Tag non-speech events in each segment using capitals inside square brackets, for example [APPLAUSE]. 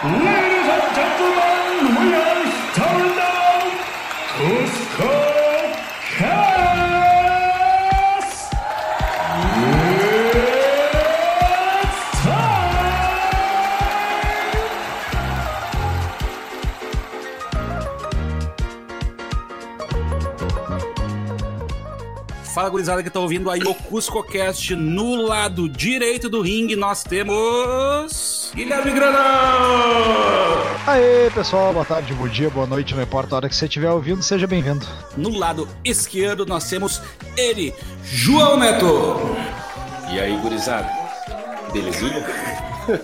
Ladies and gentlemen, we are starting now. Cusco Cast. It's time. Fala, gurizada que tá ouvindo aí o CuscoCast. No lado direito do ringue nós temos... Guilherme Grana! Aê, pessoal, boa tarde, bom dia, boa noite, não importa a hora que você estiver ouvindo, seja bem-vindo. No lado esquerdo nós temos ele, João Neto. E aí, gurizada? Belezinha?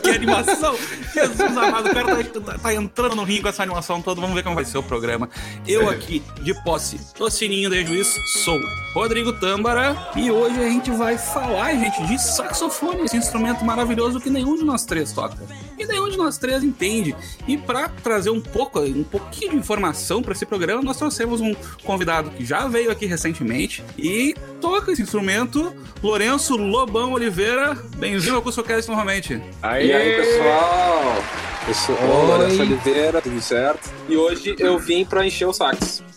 Que animação! [LAUGHS] Jesus amado, o cara tá, tá- tá entrando no ringue com essa animação toda. Vamos ver como vai ser o programa. Eu aqui, de posse do sininho de juiz, sou Rodrigo Tâmbara. E hoje a gente vai falar, gente, de saxofone, esse instrumento maravilhoso que nenhum de nós três toca. E nenhum de nós três entende. E para trazer um pouco, um pouquinho de informação para esse programa, nós trouxemos um convidado que já veio aqui recentemente e toca esse instrumento, Lourenço Lobão Oliveira. Bem-vindo ao CuscoCast novamente. Aí, aí, pessoal? Eu sou o Lourenço Oliveira, tudo certo? E hoje eu vim pra encher o sax. [LAUGHS]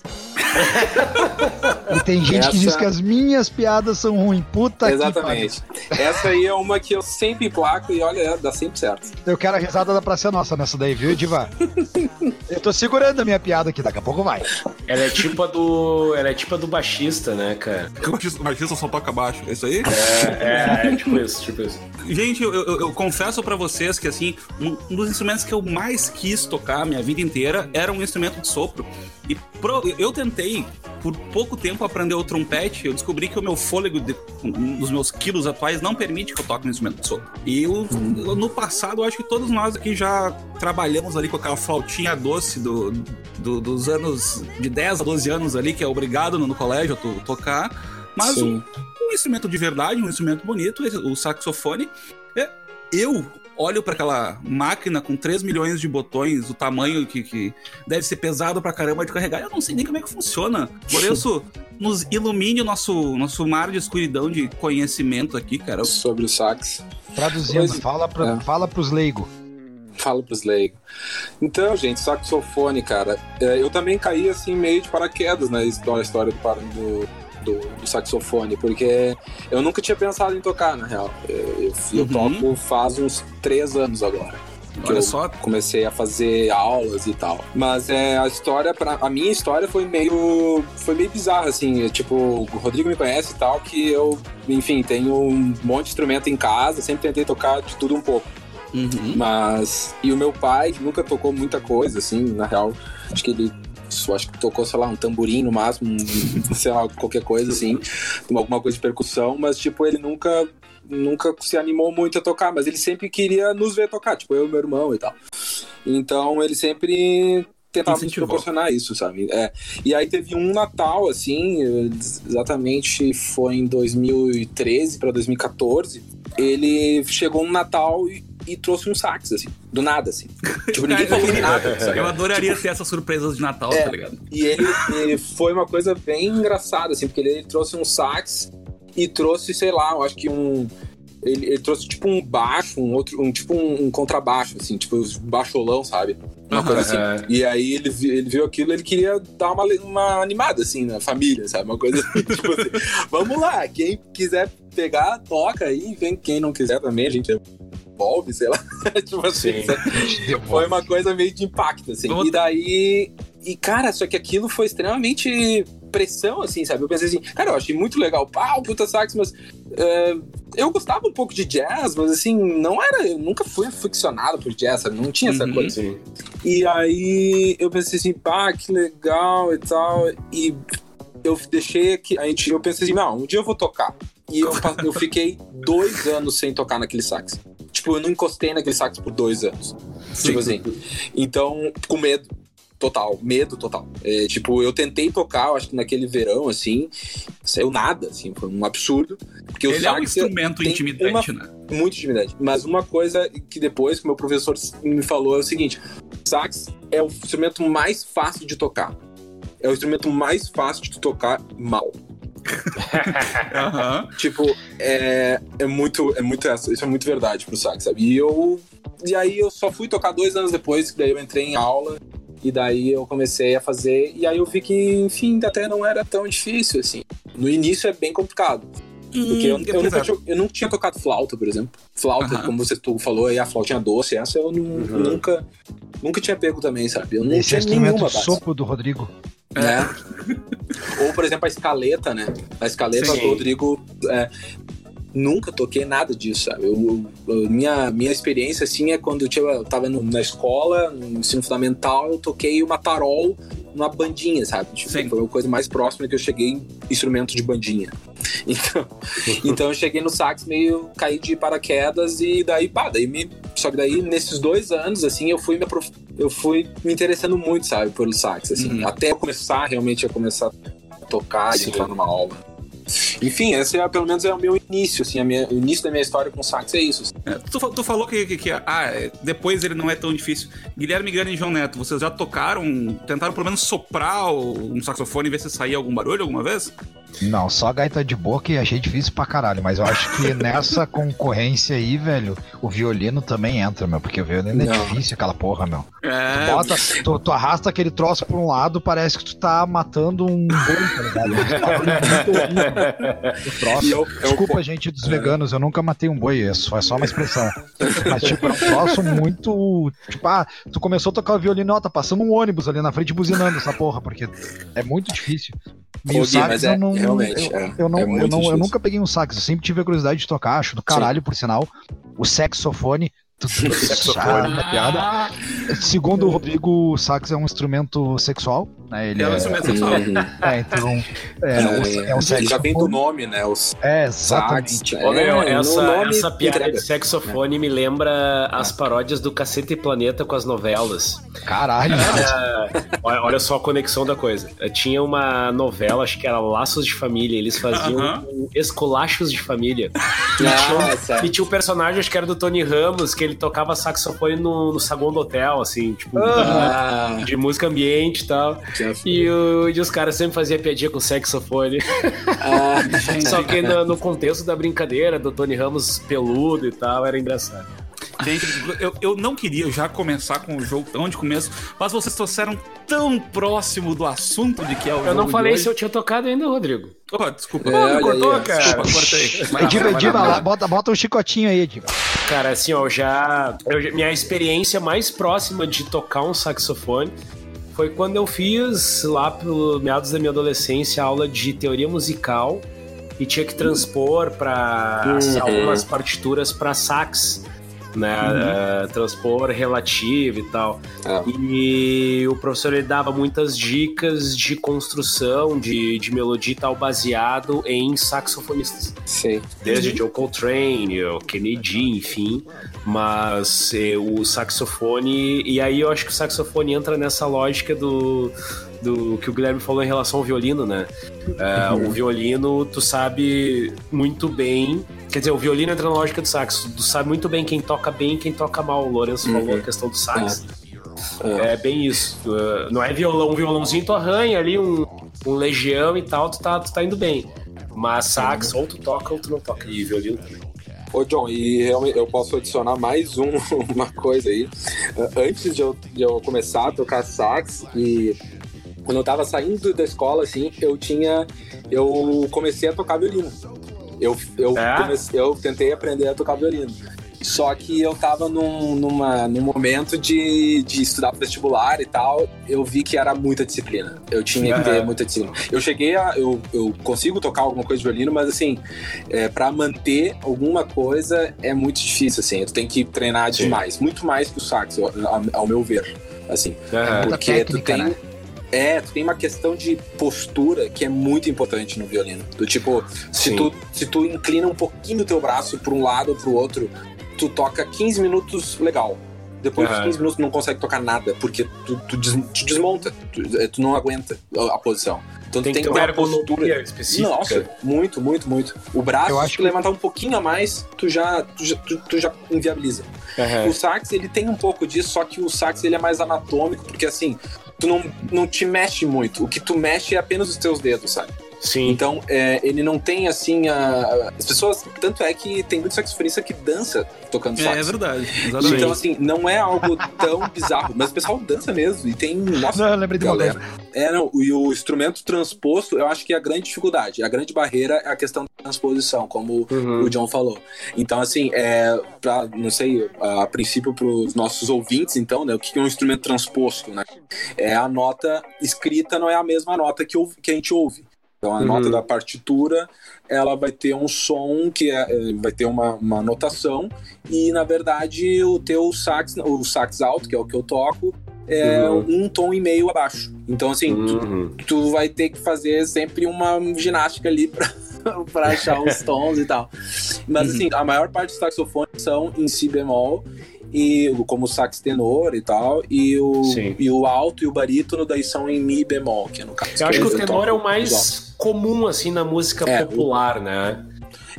E tem gente que Essa- diz que as minhas piadas são ruins, puta Exatamente. Essa aí é uma que eu sempre emplaco e olha, dá sempre certo. que. Eu quero a risada da Praça Nossa nessa daí, viu, Diva? [LAUGHS] Eu tô segurando a minha piada aqui, daqui a pouco vai. Ela é tipo a do. Ela é tipo a do baixista, né, cara? O baixista- o baixista só toca baixo, é isso aí? É, é, tipo isso, tipo isso. Gente, eu, eu- eu confesso pra vocês que, assim, um, dos instrumentos que eu mais quis tocar minha vida inteira era um instrumento de sopro. E pro- eu tentei, por pouco tempo, aprender o trompete. Eu descobri que o meu fôlego de- um dos meus quilos atuais não permite que eu toque um instrumento de sopro. E eu, no passado, eu acho que todos nós aqui já trabalhamos ali com aquela flautinha doce do, do- dos anos de 10 a 12 anos ali, que é obrigado no, no colégio a to- tocar. Mas Sim. Um instrumento de verdade, um instrumento bonito, o saxofone. É, eu olho para aquela máquina com 3 milhões de botões, o tamanho que, que deve ser pesado pra caramba de carregar, eu não sei nem como é que funciona. Por isso, nos ilumine o nosso, nosso mar de escuridão de conhecimento aqui, cara. Sobre o sax. Traduzindo, Pois- fala, pra, é. fala pros leigos. Falo pros leigos. Então, gente, saxofone, cara. é, eu também caí assim meio de paraquedas na história, história do, do, do- do saxofone, porque eu nunca tinha pensado em tocar, na real. Eu, eu Uhum. toco faz uns três anos agora. que Olha eu só, comecei a fazer aulas e tal. Mas é, a história, pra, a minha história foi meio, foi meio bizarra, assim. é, Tipo, o Rodrigo me conhece e tal, que eu, enfim, tenho um monte de instrumento em casa, sempre tentei tocar de tudo um pouco. uhum. Mas. E o meu pai que nunca tocou muita coisa, assim, na real. Acho que ele. Só acho que tocou, sei lá, um tamborim no máximo, um, [LAUGHS] sei lá, qualquer coisa assim, alguma coisa de percussão, mas tipo, ele nunca nunca se animou muito a tocar, mas ele sempre queria nos ver tocar, tipo, eu e meu irmão e tal. Então ele sempre tentava nos proporcionar isso, sabe? É. E aí teve um Natal, assim, exatamente foi em 2013 para 2014. Ele chegou no Natal e, e trouxe um sax, assim, do nada, assim. Tipo, ninguém [LAUGHS] falou nada, sabe? eu adoraria ter essas surpresas de Natal, É. tá ligado? E ele, ele foi uma coisa bem engraçada, assim, porque ele, ele trouxe um sax e trouxe, sei lá, eu acho que um. Ele, ele trouxe tipo um baixo, um outro, um tipo um, um contrabaixo, assim, tipo os baixolão, sabe? Uma coisa assim. Aham. E aí ele, ele viu aquilo, ele queria dar uma, uma animada, assim, na família, sabe? Uma coisa assim, [LAUGHS] tipo assim, vamos lá, quem quiser pegar, toca aí, vem quem não quiser também, a gente devolve, sei lá. [LAUGHS] tipo assim, [LAUGHS] foi uma coisa meio de impacto, assim. Vamos- E daí. E, cara, só que aquilo foi extremamente pressão, assim, sabe? Eu pensei assim, cara, eu achei muito legal, pau, puta sax, mas. é, eu gostava um pouco de jazz, mas assim, não era. Eu nunca fui aficionado por jazz, sabe? Não tinha essa Uhum. coisa. Sim. E aí eu pensei assim, pá, que legal e tal. E eu deixei aqui. A gente, eu pensei assim, não, um dia eu vou tocar. E eu, eu fiquei dois anos sem tocar naquele sax. Tipo, eu não encostei naquele sax por dois anos. Tipo assim. Então, com medo. Total, medo total. É, tipo, eu tentei tocar, eu acho que naquele verão, assim, saiu nada, assim, foi um absurdo. Porque o Ele é um instrumento intimidante, né? muito intimidante. Mas uma coisa que depois que meu professor me falou é o seguinte: sax é o instrumento mais fácil de tocar. É o instrumento mais fácil de tocar mal. [LAUGHS] Aham. Tipo, é, é muito, é muito essa, isso é muito verdade pro sax, sabe? E eu, e aí eu só fui tocar dois anos depois, que daí eu entrei em aula, e daí eu comecei a fazer, e aí eu vi que, enfim, até não era tão difícil, assim. No início é bem complicado. Porque eu, Hum, eu, nunca tinha, eu nunca tinha tocado flauta, por exemplo. Flauta, como você tu falou aí, a flautinha doce, essa eu nu- nunca, nunca tinha pego também, sabe? Eu não Esse é tinha o instrumento nenhuma sopro do Rodrigo. né? Ou, por exemplo, a escaleta, né? A escaleta Sim. do Rodrigo. é, nunca toquei nada disso, sabe? Eu, eu- minha, minha experiência, assim, é quando eu, tinha, eu tava no- na escola, no ensino fundamental, eu toquei uma tarol numa bandinha, sabe? Tipo, Sim. foi a coisa mais próxima que eu cheguei em instrumento de bandinha. [LAUGHS] Então, então eu cheguei no sax meio caí de paraquedas e daí, pá, daí me. Só que daí, nesses dois anos, assim, eu fui me, eu fui me interessando muito, sabe, pelo sax, assim, Uhum. até começar realmente a começar a tocar e entrar numa aula. Enfim, esse é, pelo menos é o meu início, assim, minha, o início da minha história com sax é isso. É, Tu, tu falou que, que- que, ah, é, depois ele não é tão difícil. Guilherme Gana e João Neto, vocês já tocaram, tentaram pelo menos soprar o- um saxofone e ver se saía algum barulho alguma vez? Não, só gaita de boca e achei difícil pra caralho. Mas eu acho que [LAUGHS] nessa concorrência aí, velho, o violino também entra, meu. Porque o violino é Não. difícil aquela porra, meu. É. Bota, tu, tu arrasta aquele troço por um lado, parece que tu tá matando um boi, tá ligado? [LAUGHS] Um o troço. Eu- eu- Desculpa, gente dos veganos, eu nunca matei um boi, é só, é só uma expressão. [LAUGHS] Mas, tipo, é um troço muito. Tipo, ah, tu começou a tocar o violino, ó, tá passando um ônibus ali na frente buzinando essa porra, porque é muito difícil. E Ô, o Gui, sax mas é- eu não. Realmente, eu, é. eu não, É eu, não eu nunca peguei um sax, eu sempre tive a curiosidade de tocar, acho do caralho, por sinal. O saxofone. [LAUGHS] [LAUGHS] Ah, piada. Segundo o Rodrigo, o sax é um instrumento sexual, né? Ele É é, sexual. [LAUGHS] é, então. É, o- é um já vem do nome, né? Os É, exatamente. sax. Meu, é, essa, essa piada entrega. de saxofone me lembra as paródias do Cacete e Planeta com as novelas. Caralho. É, olha, olha só a conexão da coisa. Tinha uma novela, acho que era Laços de Família, eles faziam Aham. um esculachos de família. Ah, certo. E tinha um personagem, acho que era do Tony Ramos, que ele tocava saxofone no, no saguão do hotel, assim, tipo, Ah, de música ambiente e tal. E, o- e os caras sempre faziam piadinha com saxofone. ah, Só que no, no contexto da brincadeira, do Tony Ramos peludo e tal, era engraçado. Gente, eu, eu não queria já começar com o jogo tão de começo, mas vocês trouxeram tão próximo do assunto de que é o jogo Eu não de falei hoje. se eu tinha tocado ainda, Rodrigo. Oh, desculpa. É, Oh, me cortou, aí, cara. Desculpa, cortei. Ediva, Ediva, lá. bota, bota um chicotinho aí, Ediva. Cara, assim, ó, eu já, eu já- Minha experiência mais próxima de tocar um saxofone foi quando eu fiz, lá pelo meados da minha adolescência, aula de teoria musical e tinha que transpor para Uhum. algumas partituras para sax. Né, eh, transpor relativo e tal. Ah. E o professor ele dava muitas dicas de construção, de, de melodia e tal, baseado em saxofonistas Sei. desde Joe Coltrane, o Kennedy, enfim, mas eh, o saxofone, e aí eu acho que o saxofone entra nessa lógica do, do que o Guilherme falou em relação ao violino, né? Eh, O violino, tu sabe muito bem, quer dizer, o violino entra na lógica do sax, tu sabe muito bem quem toca bem e quem toca mal, o Lourenço falou a questão do sax. É bem isso. Uh, não é violão, um violãozinho tu arranha ali, um, um legião e tal, tu tá, tu tá indo bem. Mas sax, ou tu toca ou tu não toca. E violino também. Ô, John, e eu posso adicionar mais um, [LAUGHS] uma coisa aí. Antes de eu, de eu começar a tocar sax, e quando eu tava saindo da escola, assim, eu tinha. Eu comecei a tocar violino. Eu, eu, É? comecei- eu tentei aprender a tocar violino. Só que eu tava num, numa, num momento de, de estudar pro vestibular e tal, eu vi que era muita disciplina. Eu tinha que ter muita disciplina. Eu cheguei a. Eu, eu consigo tocar alguma coisa de violino, mas assim, é, para manter alguma coisa é muito difícil, assim. Tu tem que treinar Sim. demais. Muito mais que o sax, ao, ao meu ver. Assim. Aham. Porque técnica, tu tem. né? É, tu tem uma questão de postura que é muito importante no violino. Do tipo, se Sim. tu, se tu inclina um pouquinho o teu braço para um lado ou pro outro, tu toca 15 minutos legal. Depois dos Aham. 15 minutos tu não consegue tocar nada, porque tu, tu, des- tu desmonta, tu, eh, tu não aguenta a, a posição. Então Tem tu tem que ter uma postura. específica. Nossa, muito, muito, muito. O braço, Eu se acho tu que- levantar um pouquinho a mais, tu já, tu já, tu, tu já inviabiliza. Aham. O sax, ele tem um pouco disso, só que o sax ele é mais anatômico, porque assim, tu não, não te mexe muito. O que tu mexe é apenas os teus dedos, sabe? Sim. Então, é, ele não tem assim. A, as pessoas. Tanto é que tem muito saxofonista que dança tocando sax. É, é verdade, exatamente. Então, assim, não é algo tão [LAUGHS] bizarro, mas o pessoal dança mesmo. E tem. Nossa, Não, eu lembrei de uma galera. coisa. É, não. E o instrumento transposto, eu acho que é a grande dificuldade. A grande barreira é a questão da transposição, como Uhum. o John falou. Então, assim, é. Pra, não sei, a, princípio, para os nossos ouvintes, então, né? O que é um instrumento transposto, né? É a nota escrita, não é a mesma nota que, ouve- que a gente ouve. Então, a Uhum. nota da partitura, ela vai ter um som que é, é, vai ter uma, uma notação e, na verdade, o teu sax, o sax alto, que é o que eu toco, é Uhum. um tom e meio abaixo. Então, assim, tu, Uhum. tu vai ter que fazer sempre uma ginástica ali pra, [LAUGHS] pra achar os tons e tal. Mas, Uhum. assim, a maior parte dos saxofones são em si bemol, e, como o sax tenor e tal, e o, Sim. e o alto e o barítono daí são em mi bemol, que é no caso. Eu acho que o tenor é o mais comum, assim, na música É, o- popular, né?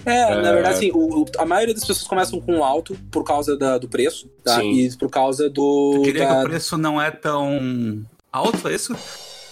É, na É. verdade, assim, o- o- a maioria das pessoas começam com alto por causa da- do preço, tá? Sim. E por causa do. Eu queria da- que o preço não é tão alto, é isso?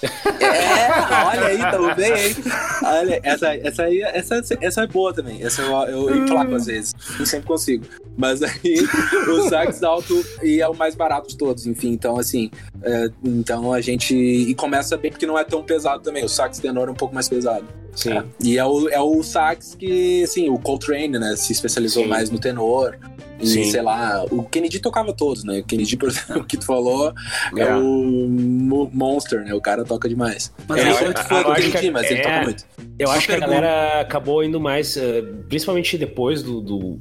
É, olha aí, tamo bem, hein? Olha, essa, essa aí, essa, essa é boa também. Essa eu, eu emplaco às vezes. Eu sempre consigo. Mas aí, [LAUGHS] o sax alto e é o mais barato de todos, enfim. Então, assim, é, então a gente. E começa bem porque não é tão pesado também. O sax tenor é um pouco mais pesado. Sim. É. E é o, é o sax que, assim, o Coltrane, né, se especializou Sim. mais no tenor. E, Sim. sei lá, o Kennedy tocava todos, né? O Kennedy, por [LAUGHS] exemplo, que tu falou, é, É. o Mo- Monster, né? O cara toca demais. Mas eu aí- não sou muito fã eu do Kennedy, que- mas ele é. toca muito. Eu acho que a galera acabou indo mais, eh, principalmente depois do, do,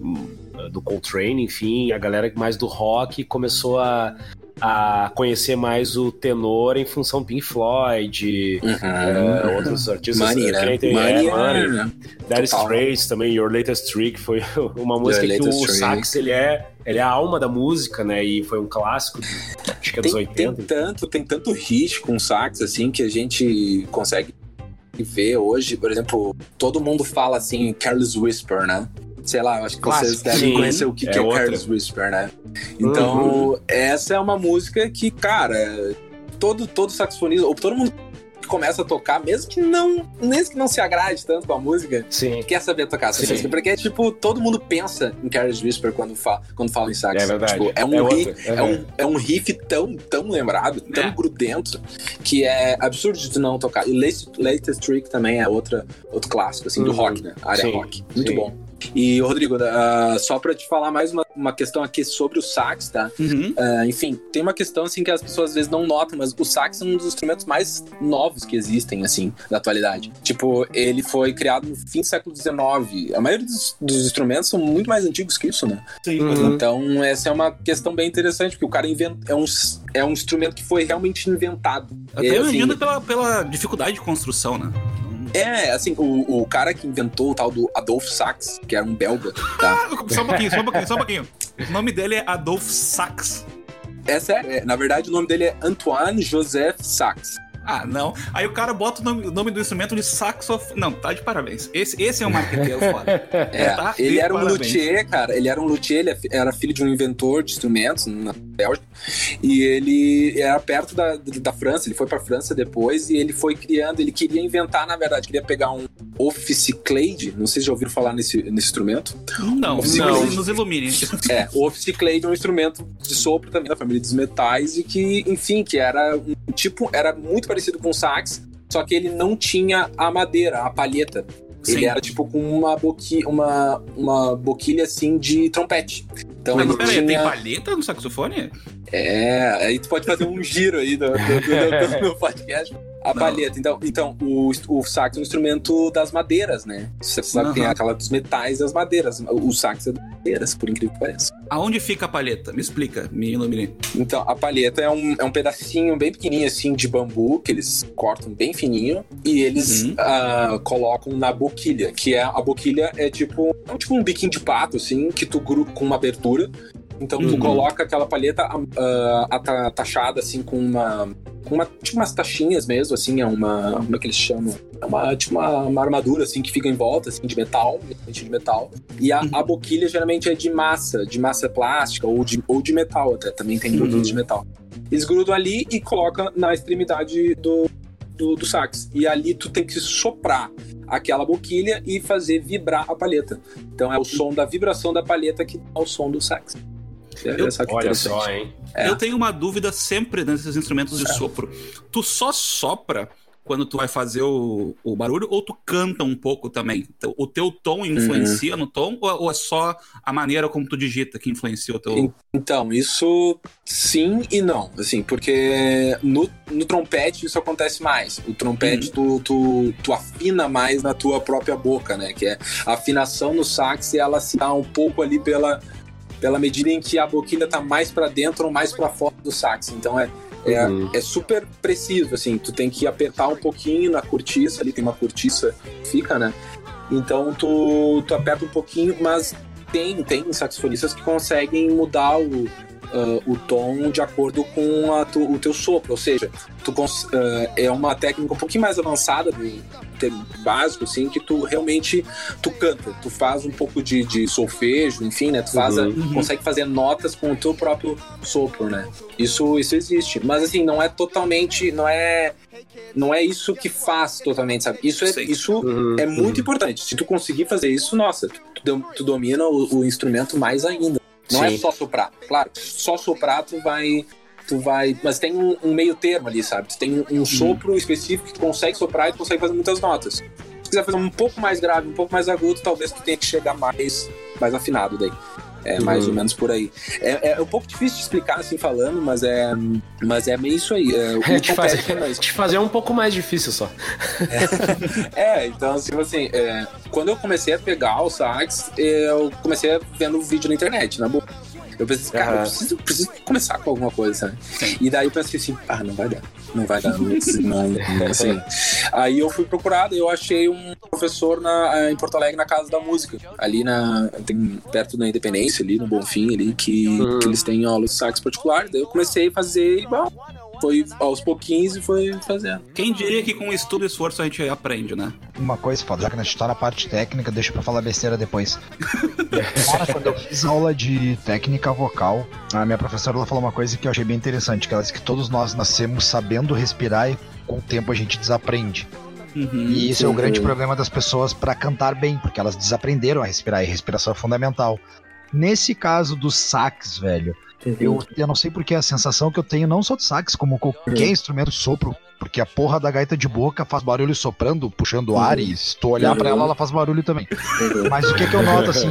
do Coltrane, enfim, a galera mais do rock começou a, a conhecer mais o tenor em função Pink Floyd, eh, outros artistas. Money, eh, né? tem- Money, é, né? Dire Total. Straits também, Your Latest Trick, foi [LAUGHS] uma música que o Trick. sax, ele é, ele é a alma da música, né, e foi um clássico, acho que é dos Tem, tem 80. tanto, tem tanto hit com sax, assim, que a gente consegue ver hoje. Por exemplo, todo mundo fala, assim, Careless Whisper, né? Sei lá, eu acho que vocês devem Sim, conhecer o que, é que é. Careless Whisper, né? Então, essa é uma música que, cara, todo, todo saxofonista, ou todo mundo que começa a tocar, mesmo que não, mesmo que não se agrade tanto com a música, Sim, quer saber tocar essa Sim. música. Porque, tipo, todo mundo pensa em Careless Whisper quando, fa quando fala em sax. É verdade. Tipo, é um, É riff, é, Uhum. um, é um riff tão, tão lembrado, tão É. grudento, que é absurdo de não tocar. E Latest, Latest Trick também é outra, outro clássico, assim, do Uhum. rock, né? A área Sim, rock. Muito sim. bom. E, Rodrigo, ah, só pra te falar mais uma, uma questão aqui sobre o sax, tá? Uhum. Ah, enfim, tem uma questão assim que as pessoas às vezes não notam, mas o sax é um dos instrumentos mais novos que existem, assim, da atualidade. Tipo, ele foi criado no fim do século XIX. A maioria dos, dos instrumentos são muito mais antigos que isso, né? Sim, Uhum. Então, essa é uma questão bem interessante, porque o cara invent... é, um, é um instrumento que foi realmente inventado. Até É, assim, imagino pela, pela dificuldade de construção, né? É, assim, o, o cara que inventou o tal do Adolf Sax, que era um belga, tá? Só um pouquinho, só um pouquinho, só um pouquinho. O nome dele é Adolf Sachs. É sério, é, na verdade o nome dele é Antoine Joseph Sax. Ah, não. Aí o cara bota o nome, nome do instrumento de saxofone. Não, tá de parabéns. Esse, esse é um marqueteiro foda. [LAUGHS] É, Tá ele de era um parabéns. luthier, cara. Ele era um luthier, ele é era filho de um inventor de instrumentos na Bélgica. E ele era perto da, da França, ele foi pra França depois e ele foi criando, ele queria inventar, na verdade, queria pegar um ophicleide, não sei se já ouviram falar nesse, nesse instrumento. Não, Não. Nos, ilumine. É, o ophicleide é um instrumento de sopro também da família dos metais e que, enfim, que era um tipo, era muito parecido com o sax, só que ele não tinha a madeira, a palheta. Ele Sim. era tipo com uma, boqui, uma, uma boquilha assim de trompete. Então Mas peraí, tem tinha. palheta no saxofone? É, aí tu pode fazer um giro aí do, do, do- do- do [LAUGHS] podcast. A Não. palheta. Então, então o, o sax é um instrumento das madeiras, né? Você sabe que tem aquela dos metais das madeiras. O sax é das madeiras, por incrível que pareça. Aonde fica a palheta? Me explica, me ilumine. Então, a palheta é um, é um pedacinho bem pequenininho, assim, de bambu, que eles cortam bem fininho, e eles Uhum. ah, colocam na boquilha, que é, a boquilha é tipo, é um, tipo um biquinho de pato, assim, que tu gruda com uma abertura, então tu Uhum. coloca aquela palheta ata- tachada, assim, com uma, uma, tipo umas taxinhas mesmo, assim, é uma, como é que eles chamam? É uma, tipo uma, uma armadura, assim, que fica em volta, assim, de metal, de metal, e a, a boquilha geralmente é de massa, de massa plástica ou de, ou de metal até, também tem produtos de metal. Eles grudam ali e colocam na extremidade do, do, do sax. E ali tu tem que soprar aquela boquilha e fazer vibrar a palheta. Então é o som da vibração da palheta que dá o som do sax. É, Eu- Olha só, hein? É. Eu tenho uma dúvida sempre nesses instrumentos de sopro. Tu só sopra quando tu vai fazer o, o barulho ou tu canta um pouco também? Então, O teu tom influencia no tom ou, ou é só a maneira como tu digita que influencia o teu... En- Então, isso sim e não, assim, porque no, no trompete isso acontece mais. O trompete tu, tu, tu afina mais na tua própria boca, né? Que é a afinação no sax, ela se dá um pouco ali pela, pela medida em que a boquilha tá mais pra dentro ou mais pra fora do sax. Então é, é, Uhum. é super preciso, assim, tu tem que apertar um pouquinho na cortiça, ali tem uma cortiça que fica, né? Então tu, tu aperta um pouquinho, mas tem, tem saxofonistas que conseguem mudar o, ah, o tom de acordo com a tu- o teu sopro, ou seja, tu cons- ah, é uma técnica um pouquinho mais avançada do termo básico, assim, que tu realmente tu canta, tu faz um pouco de, de solfejo, enfim, né? Tu faz a- Uhum. consegue fazer notas com o teu próprio sopro, né? Isso, isso existe, mas assim não é totalmente, não é, não é isso que faz totalmente, sabe? Isso é, Sim. isso Uhum. é muito importante. Se tu conseguir fazer isso, nossa, tu, tu domina o, o instrumento mais ainda. Não é Sim. só soprar. Claro, só soprar tu vai. Tu vai. Mas tem um, um meio termo ali, sabe? Tu tem um, um sopro específico que tu consegue soprar e tu consegue fazer muitas notas. Se tu quiser fazer um pouco mais grave, um pouco mais agudo, talvez tu tenha que chegar mais, mais afinado daí. É mais Uhum. ou menos por aí. É, é um pouco difícil de explicar assim falando, mas é, mas é meio isso aí. É, o É, te, fazer, trompete é mais- te fazer um pouco mais difícil só. [LAUGHS] É, então, tipo assim, é, quando eu comecei a pegar o sax, eu comecei vendo vídeo na internet, na boa. Eu pensei, cara, eu preciso, preciso começar com alguma coisa, sabe? E daí eu pensei assim, ah, não vai dar, não vai dar, não, não, [LAUGHS] assim. Aí eu fui procurado e eu achei um professor na, em Porto Alegre na Casa da Música, ali na, tem, perto da Independência, ali no Bonfim, ali, que, Uhum. que eles têm aula de sax particular. Daí eu comecei a fazer e, bom, foi aos pouquinhos e foi fazendo. Quem diria que com estudo e esforço a gente aprende, né? Uma coisa, foda, já que a gente tá na parte técnica, deixa pra falar besteira depois. [LAUGHS] Cara, quando eu fiz aula de técnica vocal, a minha professora ela falou uma coisa que eu achei bem interessante, que ela disse que todos nós nascemos sabendo respirar e com o tempo a gente desaprende. Uhum. E esse é o Uhum. grande problema das pessoas para cantar bem, porque elas desaprenderam a respirar, e a respiração é fundamental. Nesse caso do sax, velho, eu, eu não sei porque a sensação que eu tenho, não só do sax, como qualquer instrumento de sopro, porque a porra da gaita de boca faz barulho soprando, puxando ar, e se tu olhar pra ela, ela faz barulho também. [LAUGHS] Mas o que, que eu noto, assim,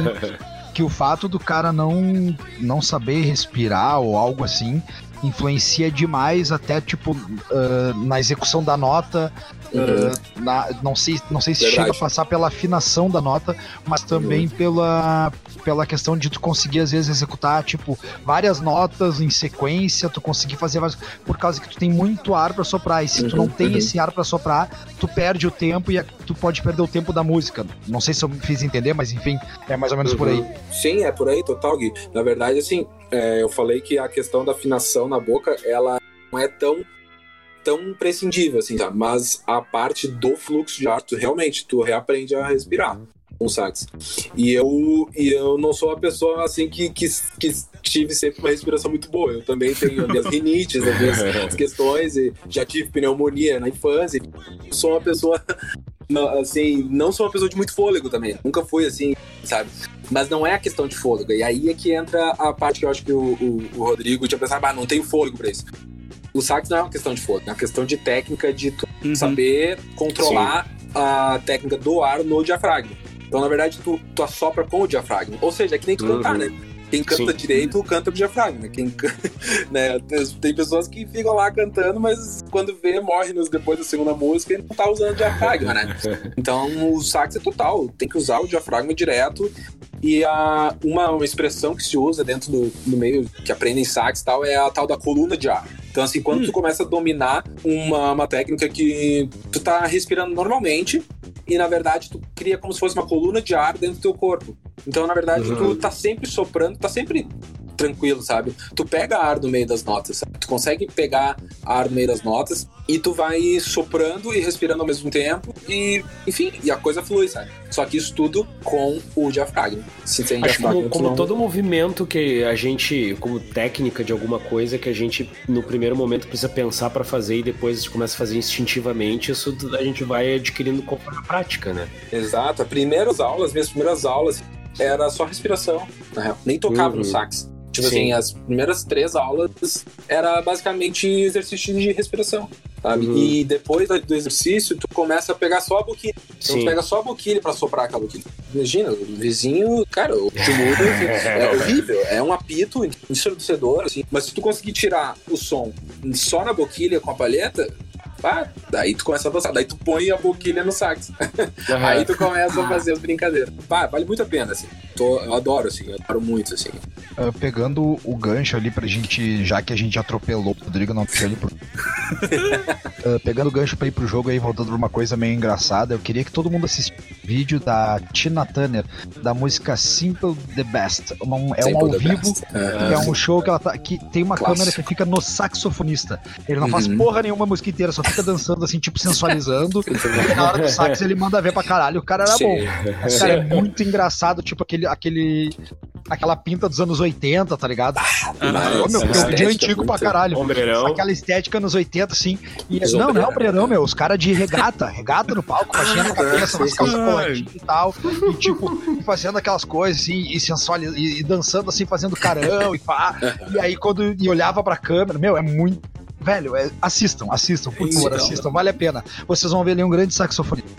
que o fato do cara não, não saber respirar ou algo assim influencia demais até tipo ah, na execução da nota ah, na- não sei não sei se Verdade. chega a passar pela afinação da nota mas também pela pela questão de tu conseguir às vezes executar tipo várias notas em sequência tu conseguir fazer várias, por causa que tu tem muito ar pra soprar e se tu não tem uhum. esse ar pra soprar tu perde o tempo e tu pode perder o tempo da música não sei se eu me fiz entender mas enfim é mais ou menos por aí Sim, é por aí, total, Gui. Na verdade, assim, é, eu falei que a questão da afinação na boca, ela não é tão tão imprescindível, assim, sabe? Mas a parte do fluxo de ar, tu realmente, tu reaprende a respirar com sax. E eu, e eu não sou uma pessoa, assim, que, que, que tive sempre uma respiração muito boa. Eu também tenho as minhas rinites, as minhas [LAUGHS] questões, e já tive pneumonia na infância. Sou uma pessoa, não, assim, não sou uma pessoa de muito fôlego também. Nunca fui, assim, sabe? Mas não é a questão de fôlego. E aí é que entra a parte que eu acho que o, o, o Rodrigo tinha pensado, ah, não tenho fôlego pra isso. O sax não é uma questão de fôlego, é uma questão de técnica, de tu Uhum. saber controlar a técnica do ar no diafragma. Então, na verdade, tu, tu assopra com o diafragma. Ou seja, é que nem tu Uhum. cantar, né? Quem canta Sim. direito, canta pro diafragma. né? Quem, [LAUGHS] né? Tem- Tem pessoas que ficam lá cantando, mas quando vê, morre nos- depois da segunda música e não tá usando o diafragma, né? [LAUGHS] Então o sax é total, tem que usar o diafragma direto. E a, uma, uma expressão que se usa dentro do, do meio que aprendem sax e tal é a tal da coluna de ar. Então, assim, quando tu começa a dominar uma, uma técnica que tu tá respirando normalmente e, na verdade, tu cria como se fosse uma coluna de ar dentro do teu corpo. Então, na verdade, Uhum. tu tá sempre soprando, tá sempre tranquilo, sabe? Tu pega ar no meio das notas, sabe? Tu consegue pegar ar no meio das notas e tu vai soprando e respirando ao mesmo tempo e, enfim, e a coisa flui, sabe? Só que isso tudo com o diafragma. Se tem Acho diafragma, como, como todo movimento que a gente, como técnica de alguma coisa que a gente no primeiro momento precisa pensar pra fazer e depois começa a fazer instintivamente, isso a gente vai adquirindo conforme a prática, né? Exato. As primeiras aulas, minhas primeiras aulas, era só respiração, na real. Nem tocava Uhum. no sax. Tipo Sim. assim, as primeiras três aulas era basicamente exercício de respiração, sabe? Uhum. E depois do exercício, tu começa a pegar só a boquilha. Então Sim. tu pega só a boquilha pra soprar aquela boquilha. Imagina, o vizinho, cara, o tumulto [LAUGHS] é horrível. É um apito ensurdecedor, assim. Mas se tu conseguir tirar o som só na boquilha com a palheta, daí tu começa a dançar. Daí tu põe a boquilha no sax. [LAUGHS] Aí tu começa a fazer as brincadeiras. Pá, vale muito a pena, assim. Tô- eu adoro, assim, eu adoro muito, assim. Ah, pegando o gancho ali pra gente, já que a gente atropelou o Rodrigo, não ele pro. [LAUGHS] Ah, pegando o gancho pra ir pro jogo aí, voltando pra uma coisa meio engraçada, eu queria que todo mundo assistisse o vídeo da Tina Turner, da música Simple the Best. Uma- um- é um Simple ao the vivo. É. é um show que ela tá. que tem uma Clássico. câmera que fica no saxofonista. Ele não faz Uhum. porra nenhuma a música inteira, só fica dançando assim, tipo, sensualizando. [LAUGHS] e na hora do sax ele manda ver pra caralho, o cara era Sim. bom. Cara, é muito engraçado, tipo aquele, aquele. Aquela pinta dos anos 80, tá ligado? Ô, meu, porque é estética antigo pra caralho. Ombreirão. Aquela estética nos 80, assim. E, Os não, não é ombreirão. meu. Os caras de regata, regata no palco, faixinha na cabeça, umas calças coladinhas e tal. E tipo, fazendo aquelas coisas, assim, e sensualizando, e, e dançando assim, fazendo carão e pá. E aí, quando e olhava pra câmera, meu, é muito. Velho, é- assistam, assistam, por favor, Então. assistam, vale a pena. Vocês vão ver ali um grande saxofonista.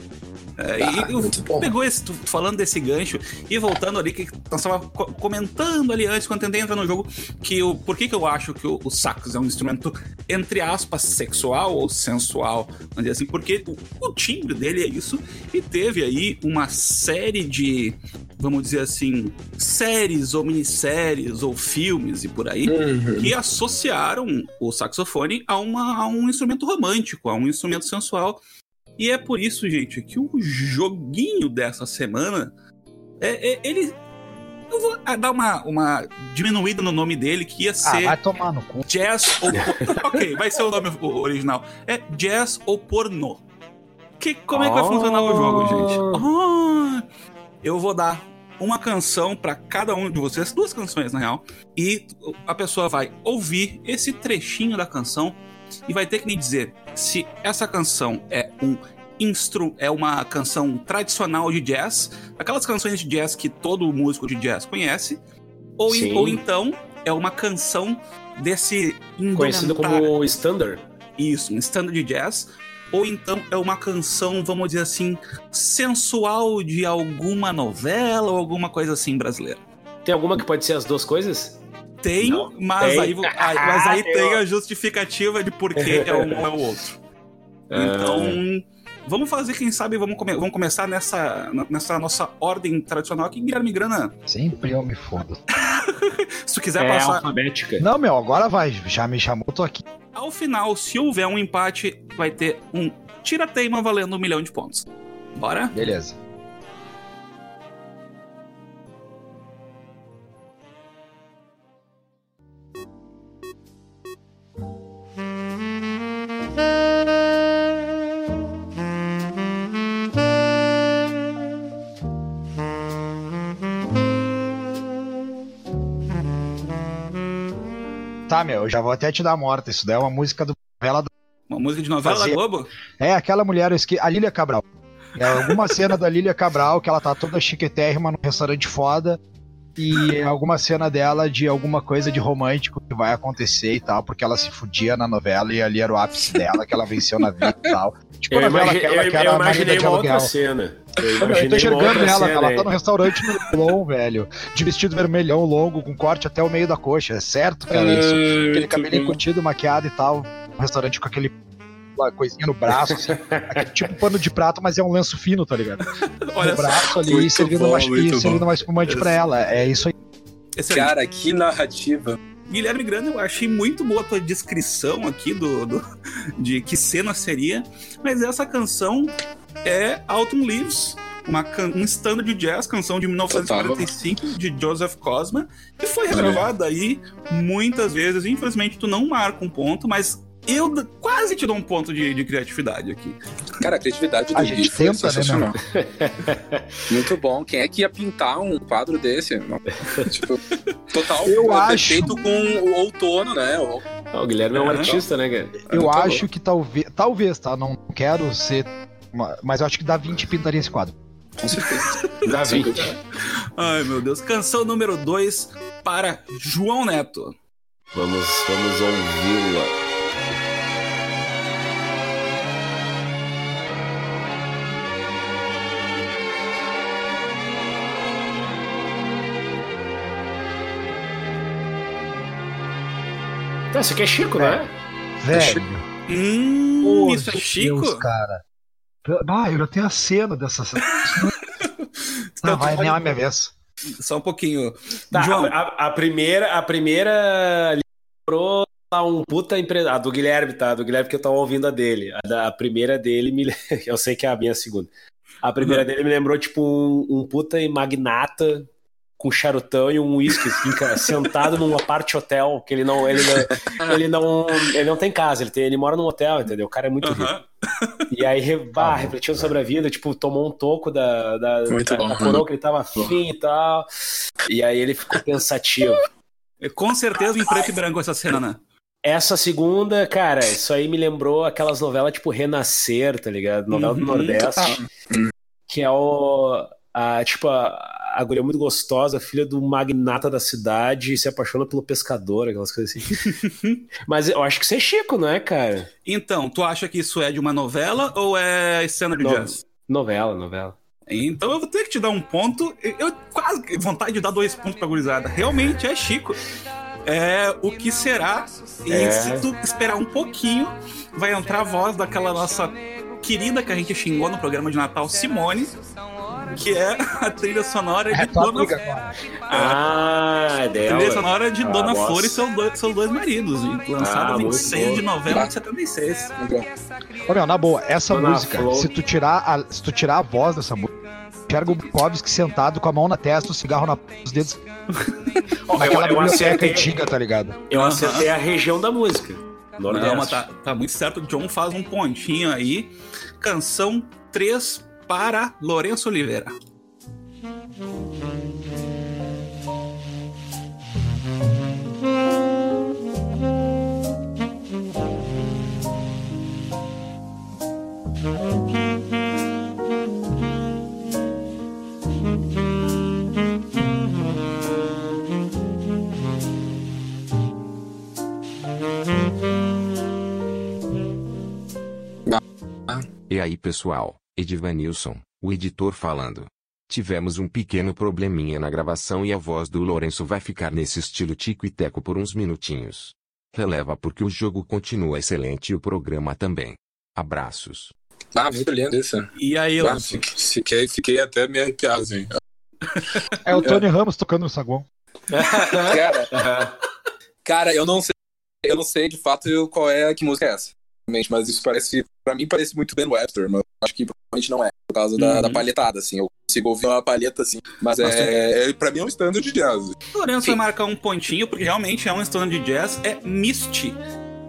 É, Ah, e eu- pegou esse, tu- falando desse gancho e voltando ali, que nós tava co- comentando ali antes, quando eu tentei entrar no jogo, que o, por que, que eu acho que o, o sax é um instrumento, entre aspas, sexual ou sensual, vamos dizer assim, porque o, o timbre dele é isso, e teve aí uma série de, vamos dizer assim, séries ou minisséries ou filmes e por aí, Uhum. que associaram o saxofone a, uma, a um instrumento romântico, a um instrumento sensual. E é por isso, gente, que o joguinho dessa semana é, é- ele. Eu vou ah, dar uma, uma diminuída no nome dele, que ia Ah, ser vai tomar no cu. Jazz [LAUGHS] ou. [LAUGHS] ok, vai ser o nome original. É Jazz ou Pornô. Que, como é que vai Oh. funcionar o jogo, gente? Ah, eu vou dar uma canção pra cada um de vocês, duas canções na real, e a pessoa vai ouvir esse trechinho da canção e vai ter que me dizer se essa canção é um instru é uma canção tradicional de jazz, aquelas canções de jazz que todo músico de jazz conhece, ou, Sim. ou então é uma canção desse Conhecido como standard. isso, um standard de jazz, ou então é uma canção, vamos dizer assim, sensual de alguma novela ou alguma coisa assim brasileira. Tem alguma que pode ser as duas coisas? Tem, Não, mas, tem. Aí, aí- mas aí Tem, tem a justificativa de por que é um ou é o outro. Então, vamos fazer, quem sabe, vamos, come- vamos começar nessa, nessa nossa ordem tradicional aqui. Guilherme Grana, Sempre eu me fodo. [LAUGHS] se tu quiser É passar alfabética. Não, meu, agora vai. Já me chamou, tô aqui. ao final, se houver um empate, vai ter um tira-teima valendo um milhão de pontos. Bora? Beleza. Tá, meu, eu já vou até te dar morta. Isso daí é uma música do novela da Uma música de novela Fazia- da Globo? É, aquela mulher, eu esque... a Lília Cabral. É alguma cena da Lília Cabral que ela tá toda chiquetérrima num restaurante foda. E alguma cena dela de alguma coisa de romântico que vai acontecer e tal, porque ela se fudia na novela e ali era o ápice dela, que ela venceu na vida e tal. Tipo Eu, novela imagi- aquela eu- que eu era a imaginei uma outra cena. Eu Eu, eu tô enxergando ela, ela aí. tá no restaurante no Leblon, velho, de vestido vermelhão longo, com corte até o meio da coxa. É certo, cara, isso. Aquele cabelinho curtido, maquiado e tal. Um restaurante com aquele uma coisinha no braço, assim, tipo pano de prato, mas é um lenço fino, tá ligado? Olha no braço ali, servindo, bom, uma, servindo bom. uma espumante pra ela. É isso aí. Excelente. Cara, que narrativa. Guilherme Grande, eu achei muito boa a tua descrição aqui do, do- de que cena seria, mas essa canção é Autumn Leaves uma, can- um standard de jazz, canção de 1945, de Joseph Cosma, que foi regravada aí muitas vezes. Infelizmente, tu não marca um ponto, mas eu quase te dou um ponto de, de criatividade aqui. Cara, a criatividade do A gente tenta, né, sensacional. [LAUGHS] Muito bom. Quem é que ia pintar um quadro desse? Não. tipo, total Eu é, acho- feito com o outono, né? O- Ah, o Guilherme é um É, artista, né, cara? Eu Tá acho que talvez, talvez, tá? Não quero ser. Mas eu acho que dá 20 pintaria esse quadro. Com certeza. [LAUGHS] Dá 20. Ai, meu Deus. Canção número 2 para João Neto. Vamos, vamos ouvi-la. Então, esse aqui é Chico, não é? Velho. Hum, isso é Deus, Chico? cara. Ah, eu já tenho a cena dessa cena. [LAUGHS] Ah, Então, vai, nem é a minha vez. Só um pouquinho. Tá, João, a, a primeira, a primeira lembrou a um puta empresa. A do Guilherme, tá? A do Guilherme que eu tava ouvindo a dele. A, da, a primeira dele me. [LAUGHS] Eu sei que é a minha segunda. A primeira dele me lembrou, tipo, um, um puta magnata com charutão e um uísque, assim, [LAUGHS] sentado num aparte hotel, que ele não, ele não, ele não, ele não tem casa, ele, tem, ele mora num hotel, entendeu? O cara é muito rico. E aí, bah, refletindo sobre a vida, tipo, tomou um toco da, da, da, bom. da coroa que ele tava afim e tal. E aí ele ficou pensativo. Com certeza em preto e branco essa cena, né? Essa segunda, cara, isso aí me lembrou aquelas novelas tipo Renascer, tá ligado? Novela do Uhum. Nordeste. Que é o. A, tipo, a, a guria muito gostosa, filha do magnata da cidade, e se apaixona pelo pescador, aquelas coisas assim. [LAUGHS] Mas eu acho que isso é Chico, não é, cara? Então, tu acha que isso é de uma novela ou é cena de No- jazz? Novela, novela. Então eu vou ter que te dar um ponto. Eu quase vontade de dar dois pontos pra gurizada. Realmente é Chico. É o que será. E É. se tu esperar um pouquinho, vai entrar a voz daquela nossa querida que a gente xingou no programa de Natal, Simone, que é a trilha sonora de É tua Dona amiga agora. Ah, é dela. trilha sonora de Ah, Dona nossa. Flor e seus dois, seus dois maridos, lançada Ah, muito 26 de novembro de 76. Ô, meu, na boa, essa Dona música, Flor. se tu, tirar a, se tu tirar a voz dessa música, enxerga o Bukowski sentado com a mão na testa, o cigarro na os dedos. Ó, Naquela eu, eu, biblioteca acertei, antiga, tá ligado? eu acertei a região da música. Nordeste. Não, mas tá, tá muito certo. O John faz um pontinho aí. Canção 3 para Lourenço Oliveira. E aí pessoal, Edivanilson, o editor falando. Tivemos um pequeno probleminha na gravação e a voz do Lourenço vai ficar nesse estilo tico e teco por uns minutinhos. Releva porque o jogo continua excelente e o programa também. Abraços. Ah, muito lindo isso. E aí, Ah, Lourenço? fiquei, fiquei, fiquei até meio arrepiado, assim. É o Tony Ramos tocando no saguão. Cara, cara, eu não sei. Eu não sei de fato qual é que música é essa. Mas isso parece. Pra mim parece muito Ben Webster, mas eu acho que provavelmente não é. Por causa da, Uhum. da palhetada, assim. Eu consigo ouvir uma palheta assim. Mas é, é. Pra mim é um standard de jazz. Lourenço vai marcar um pontinho, porque realmente é um standard de jazz. É Misty,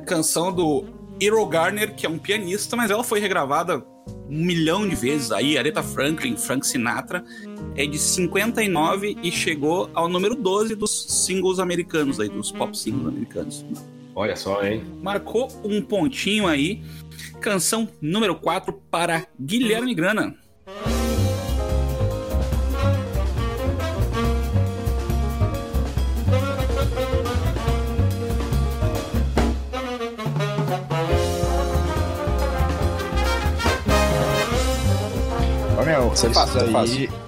canção do Earl Garner, que é um pianista, mas ela foi regravada um milhão de vezes aí. Aretha Franklin, Frank Sinatra. É de 59 e chegou ao número 12 dos singles americanos, aí, dos pop singles americanos. Olha só, hein? Marcou um pontinho aí. Canção número 4 para Guilherme Grana. Ô, meu, é isso fácil, é aí... fácil.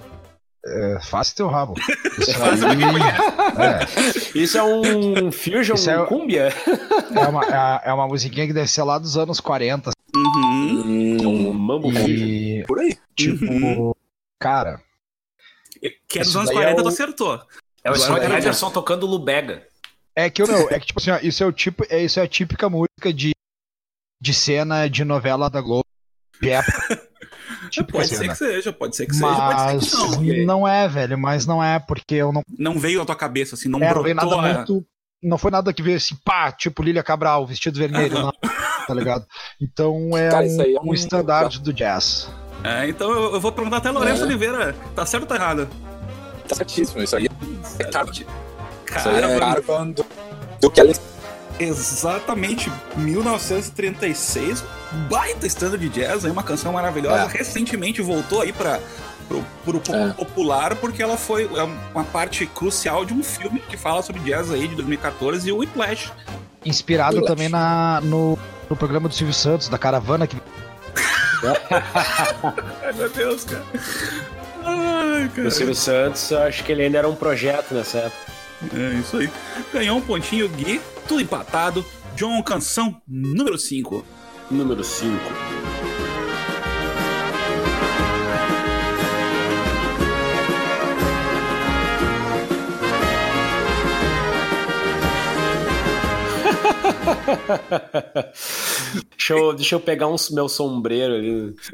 É, fácil teu rabo. [LAUGHS] Isso aí... é. Isso é um Fusion Isso é- Cumbia? É uma, é, é uma musiquinha que deve ser lá dos anos 40. Uhum. Um Mambo. E, Por aí. tipo, cara, Que é dos anos daí 40, é tu o- acertou. É o Scott Henderson tocando Lubega. é que, meu, é que, tipo assim, ó, isso é o tipo, é, isso é a típica música de, de cena de novela da Globo. De época. [LAUGHS] Tipo Pode assim, ser né? que seja, pode ser que seja, pode Mas ser que não. não é, velho, mas não é porque eu não, Não veio na tua cabeça, assim, não é, não brotou nada a- muito. Não foi nada que veio assim, pá, tipo Lilia Cabral, vestido vermelho, não, tá ligado? Então é Cara, aí é um, um um- estandarte do jazz. É, então eu, eu vou perguntar até Lourenço É. Oliveira, tá certo ou tá errado? Tá certíssimo. Isso aí é caro. Isso aí Cara, é caro do, do que ela exatamente 1936, baita standard de jazz, aí uma canção maravilhosa. É. Recentemente voltou aí para pro, pro É. popular porque ela foi é uma parte crucial de um filme que fala sobre jazz aí de 2014 e o Whiplash. Inspirado Relaxa. também na, no, no programa do Silvio Santos, da caravana que Ai [LAUGHS] meu Deus, cara. Ai, O cara. Silvio Santos, eu acho que ele ainda era um projeto nessa época. É isso aí. Ganhou um pontinho Gui, tudo empatado. John, canção número 5. Número 5. [LAUGHS] deixa, eu, deixa eu pegar um, meu sombreiro ali. [LAUGHS]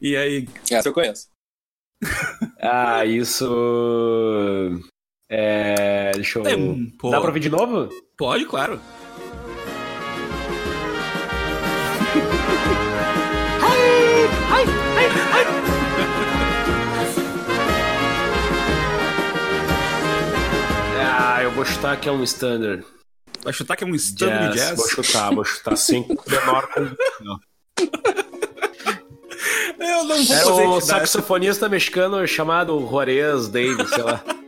E aí, Essa eu conheço. Ah, isso. É. Deixa eu. tem, pô, Dá pra ouvir de novo? Pode, claro. [LAUGHS] Ah, eu vou chutar que é um standard. Vai chutar que é um standard Jazz. jazz. Vou chutar, vou chutar sem menor convicção. Eu não vou É fazer o essa. saxofonista mexicano chamado Juarez Davis, sei lá. [LAUGHS]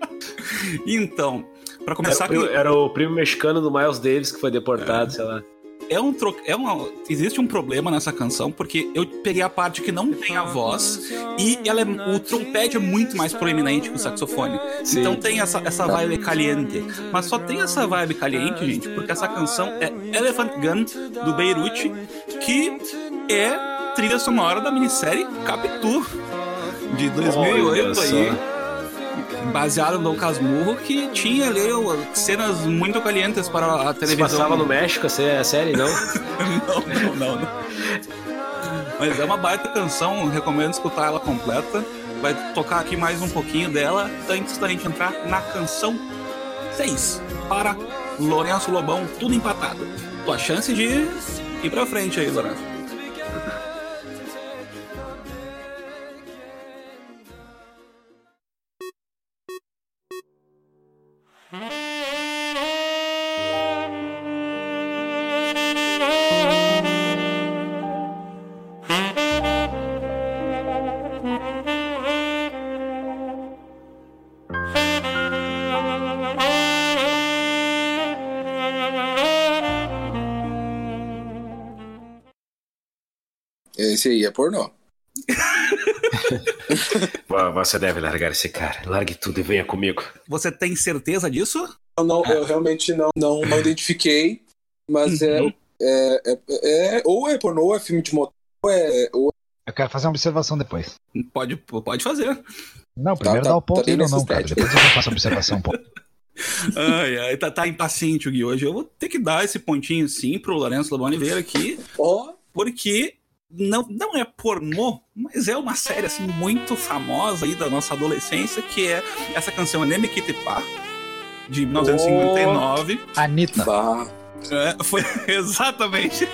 [LAUGHS] Então, pra começar, Era, o- era o primo mexicano do Miles Davis que foi deportado, sei lá. é um tro... é uma... existe um problema nessa canção, porque eu peguei a parte que não tem a voz e ela é... o trompete é muito mais proeminente que o saxofone. Sim. Então tem essa, essa vibe caliente. Mas só tem essa vibe caliente, gente, porque essa canção é Elephant Gun, do Beirute, que é trilha sonora da minissérie Capitu, de 2008 Olha só. aí. Baseado no Dom Casmurro, que tinha ali cenas muito calientes para a Se televisão. passava no México, a série, não, [LAUGHS] não, não, não. Mas é uma baita canção, recomendo escutar ela completa. Vai tocar aqui mais um pouquinho dela antes da gente entrar na canção 6 para Lourenço Lobão, tudo empatado. Tua chance de ir pra frente aí, Lourenço. Esse aí é pornô. Você deve largar esse cara. Largue tudo e venha comigo. Você tem certeza disso? Eu, não, eu realmente não, não, não identifiquei, mas é, Uhum. é, é, é- Ou é pornô, ou é filme de motor, ou é. Ou Eu quero fazer uma observação depois. Pode, pode fazer. Não, primeiro tá- dá o ponto tá dele ou não, cara. Depois eu faço a observação, pô. Ai, ai, tá, tá impaciente o Gui hoje. Eu vou ter que dar esse pontinho sim pro Lourenço Lobão Oliveira aqui. Ó, porque não, não é pornô, mas é uma série assim muito famosa aí da nossa adolescência, que é essa canção Neme Kitipá, de 1959. Anitta. bah. É, foi [LAUGHS] exatamente.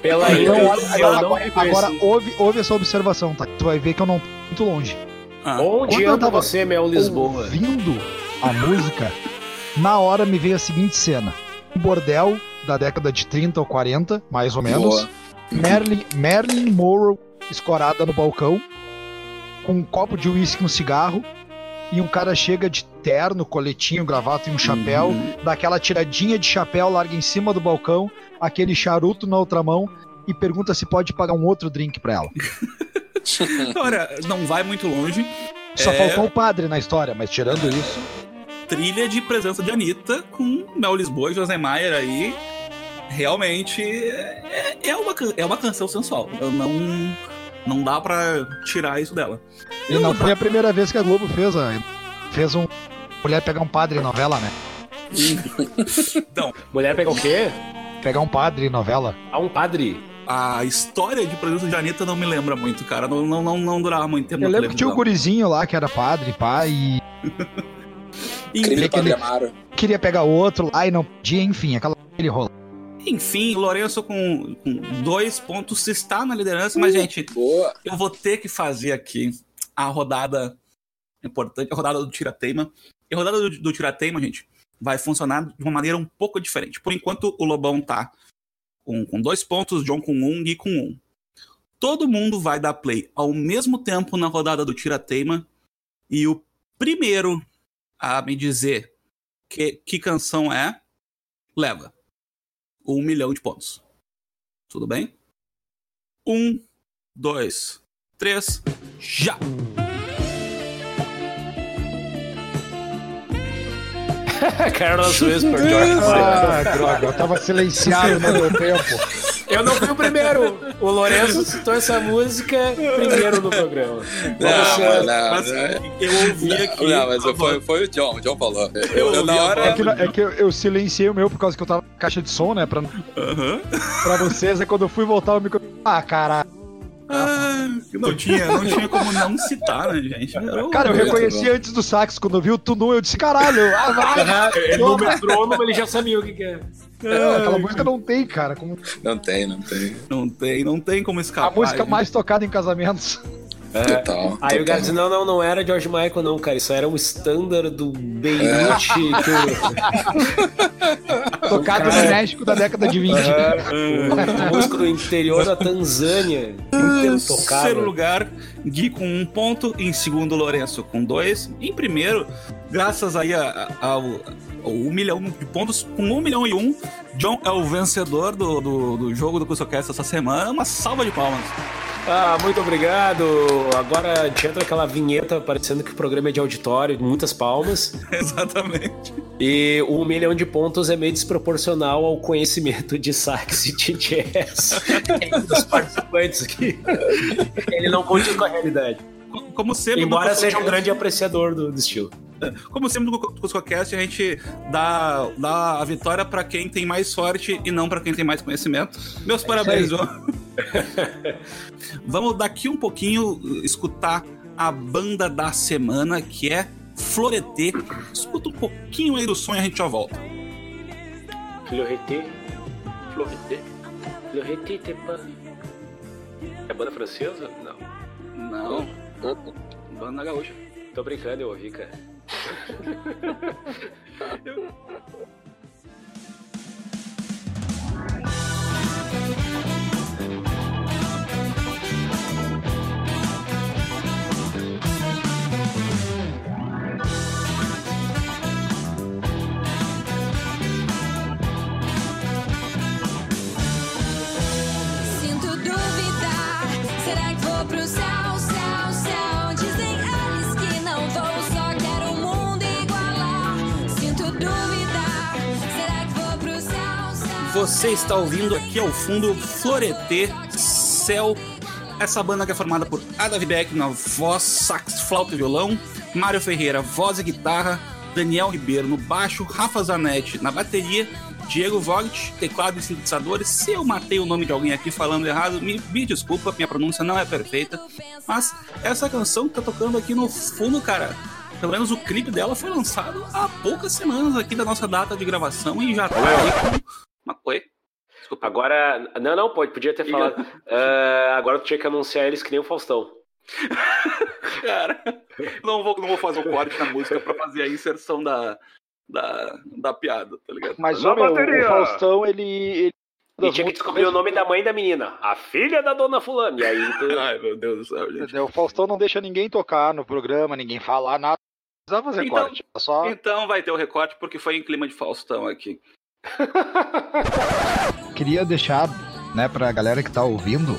Pela Então, eu agora, não agora, ouve, ouve essa observação, tá? Tu vai ver que eu não tô muito longe. Ah, Onde Quando eu anda tava você, Mel Lisboa? Ouvindo a música, na hora me veio a seguinte cena. Um bordel da década de 30 ou 40, mais ou menos. Boa. Marilyn, Marilyn Monroe escorada no balcão, com um copo de uísque e um cigarro, e um cara chega de terno, coletinho, gravata e um chapéu, Uhum. dá aquela tiradinha de chapéu, larga em cima do balcão, aquele charuto na outra mão e pergunta se pode pagar um outro drink pra ela. [LAUGHS] Olha, não vai muito longe. Só É. faltou o padre na história, mas tirando isso, Trilha de presença de Anitta com Mel Lisboa e José Maier aí. Realmente é, é uma, can- é uma canção sensual. Eu não, não dá pra tirar isso dela. e não foi a primeira vez que a Globo fez, a, fez um mulher pegar um padre em novela, né? [LAUGHS] Então, Mulher pega o quê? Pegar um padre em novela. Ah, um padre. a história de presença de Anitta não me lembra muito, cara. Não, não, não, não durava muito tempo Eu lembro que tinha o televisão. gurizinho lá, que era padre, pai, e Crime Aquele- Padre Amaro. queria pegar o outro lá e não podia, enfim, aquela aquele rolo. Enfim, Lourenço com, com dois pontos está na liderança, mas, gente, Boa. eu vou ter que fazer aqui a rodada importante, a rodada do Tirateima. E a rodada do, do Tirateima, gente, vai funcionar de uma maneira um pouco diferente. Por enquanto, o Lobão tá com, com dois pontos, John com um, Gui com um. Todo mundo vai dar play ao mesmo tempo na rodada do Tirateima. E o primeiro a me dizer que, que canção é, leva um milhão de pontos. Tudo bem? Um, dois, três, já! [LAUGHS] Carlos Whisper, George. Ah, droga, eu tava silenciado no meu tempo. Eu não fui o primeiro. O Lourenço citou essa música primeiro no programa. Não, Você- mas não, Mas não. eu ouvi aqui. Não, mas foi, foi o John, o John falou. Eu, Eu eu, na hora. É que, é que eu, eu silenciei o meu por causa que eu tava na caixa de som, né? Pra, Aham. pra vocês, é quando eu fui voltar o micro. Ah, caralho. Ah, não tinha, não tinha como não citar, né, gente? O- Cara, eu reconheci antes do sax, quando eu vi o Tunu, eu disse, caralho, ah, vai! Ele no metrônomo, ele já sabia o que, que é. É, aquela música não tem, cara. Como Não tem, não tem. Não tem, não tem como a escapar. música gente. mais tocada em casamentos. [LAUGHS] Total. Aí o total. cara disse, não, não, não era George Michael, não, cara. Isso era um standard do Beirute que [LAUGHS] Tocada no México da década de 20. o, [LAUGHS] o músico do interior da Tanzânia. Em Muito tocado. terceiro lugar, Gui com um ponto. Em segundo, Lourenço com dois. Em primeiro, graças aí a- a- ao, um milhão de pontos, com um milhão e um, John é o vencedor do, do, do jogo do CuscoCast essa semana. Uma salva de palmas. Ah, muito obrigado. Agora a gente entra aquela vinheta parecendo que o programa é de auditório, muitas palmas. [LAUGHS] Exatamente. E um milhão de pontos é meio desproporcional ao conhecimento de sax e de jazz [LAUGHS] dos participantes aqui. [LAUGHS] Ele não condiz com a realidade. Co- Como sempre, Embora no seja um grande apreciador do, do estilo. [LAUGHS] Como sempre no CuscoCast, a gente dá, dá a vitória pra quem tem mais sorte e não pra quem tem mais conhecimento. Meus parabéns, João. [LAUGHS] Vamos daqui um pouquinho escutar a banda da semana, que é Floreté. Escuta um pouquinho aí do som e a gente já volta. Florete. Florete, tepa. É banda francesa? Não. Não, banda gaúcha. Tô brincando, eu ouvi, cara. Sinto [LAUGHS] Você está ouvindo aqui ao fundo Floreté Céu. Essa banda que é formada por Ada Beck na voz, sax, flauta e violão, Mário Ferreira, voz e guitarra, Daniel Ribeiro no baixo, Rafa Zanetti na bateria, Diego Vogt, teclado e sintetizadores. Se eu matei o nome de alguém aqui falando errado, me, me desculpa, minha pronúncia não é perfeita. Mas essa canção que tá tocando aqui no fundo, cara, pelo menos o clipe dela foi lançado há poucas semanas aqui da nossa data de gravação e já tá aí com uma... Oi? Desculpa. Agora. Não, não, pode, podia ter falado. Ah, agora tu tinha que anunciar eles que nem o Faustão. [LAUGHS] Cara, não vou, não vou fazer o corte na música pra fazer a inserção da, da, da piada, tá ligado? Mas ó, meu, o Faustão, ele. ele E tinha que descobrir o nome da mãe da menina. A filha da dona Fulana. E aí tu. [LAUGHS] Ai, meu Deus do céu, gente. O Faustão não deixa ninguém tocar no programa, ninguém falar nada. Não precisa fazer Então- corte. Só... Então vai ter o recorte porque foi em clima de Faustão aqui. [LAUGHS] Queria deixar, né, pra galera que tá ouvindo,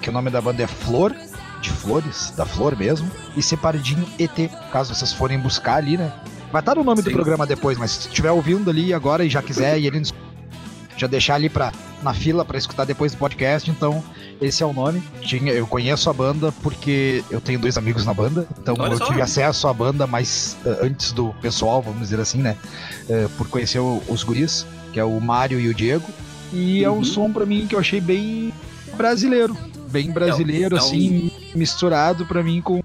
que o nome da banda é Flor, de flores, da flor mesmo, e separadinho ET, caso vocês forem buscar ali, né? Vai estar no nome do Sim. programa depois, mas se estiver ouvindo ali agora e já quiser, e ele nos- já deixar ali pra, na fila pra escutar depois do podcast, então esse é o nome. Tinha, eu conheço a banda porque eu tenho dois amigos na banda, então Olha eu só. tive acesso à banda, mas eh, antes do pessoal, vamos dizer assim, né? Eh, por conhecer o- os guris, que é o Mário e o Diego. E é Uhum. um som pra mim que eu achei bem brasileiro. Bem brasileiro, É um- assim, misturado pra mim com.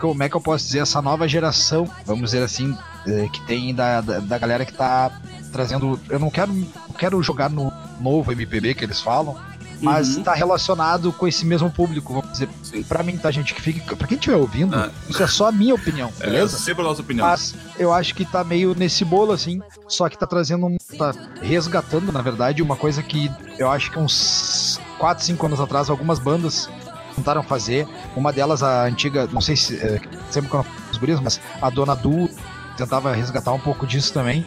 Como é que eu posso dizer? Essa nova geração, vamos dizer assim, eh, que tem da, da, da galera que tá trazendo. Eu não quero, não quero jogar no novo MPB que eles falam, mas Uhum. tá relacionado com esse mesmo público, vamos dizer. Pra mim, tá, gente? Que fica. Pra quem estiver ouvindo, Ah. isso é só a minha opinião, É, beleza? sempre a nossa opinião. Mas eu acho que tá meio nesse bolo, assim. Só que tá trazendo um. tá resgatando, na verdade, uma coisa que eu acho que uns 4, 5 anos atrás, algumas bandas tentaram fazer. Uma delas, a antiga, não sei se. É, sempre quando eu falo os guris, mas a Dona Du tentava resgatar um pouco disso também.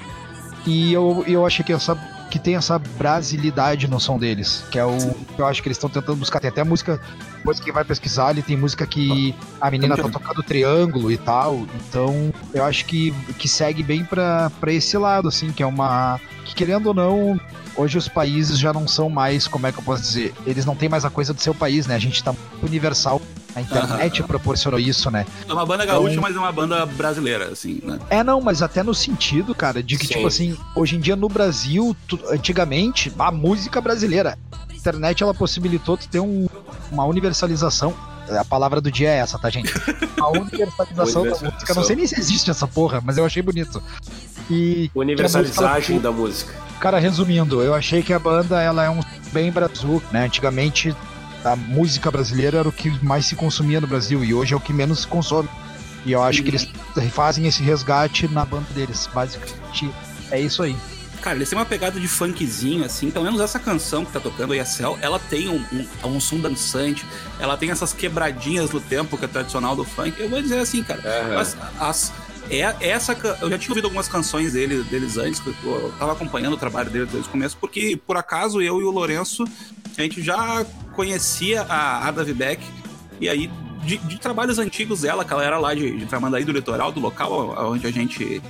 E eu, eu achei que essa. Que tem essa brasilidade no som deles, que é o que eu acho que eles estão tentando buscar. Tem até música, depois que vai pesquisar ali, tem música que a menina tá tocando triângulo e tal. Então, eu acho que, que segue bem pra esse lado, assim, que é uma. Que querendo ou não, hoje os países já não são mais, como é que eu posso dizer? Eles não têm mais a coisa do seu país, né? A gente tá universal. A internet proporcionou isso, né? É uma banda gaúcha, Então- mas é uma banda brasileira, assim, né? É, não, mas até no sentido, cara, de que, Sim. tipo assim, hoje em dia no Brasil, tu- antigamente, a música brasileira, a internet, ela possibilitou tu ter um- uma universalização. A palavra do dia é essa, tá, gente? A [LAUGHS] universalização da música. Não sei nem se existe essa porra, mas eu achei bonito. E. Universalizagem da música. Cara, resumindo, eu achei que a banda ela é um bem Brasil, né? Antigamente a música brasileira era o que mais se consumia no Brasil e hoje é o que menos se consome. E eu acho que eles fazem esse resgate na banda deles, basicamente. É isso aí. Cara, eles têm uma pegada de funkzinho, assim. Pelo menos essa canção que tá tocando, ESL, ela tem um, um, um som dançante, ela tem essas quebradinhas do tempo que é tradicional do funk. Eu vou dizer assim, cara, as, as- é, essa, eu já tinha ouvido algumas canções dele, deles antes, eu, eu tava acompanhando o trabalho dele desde o começo, porque por acaso eu e o Lourenço, a gente já conhecia a Ada Beck, e aí de, de trabalhos antigos dela, que ela era lá de, de Tramandaí do litoral, do local onde a gente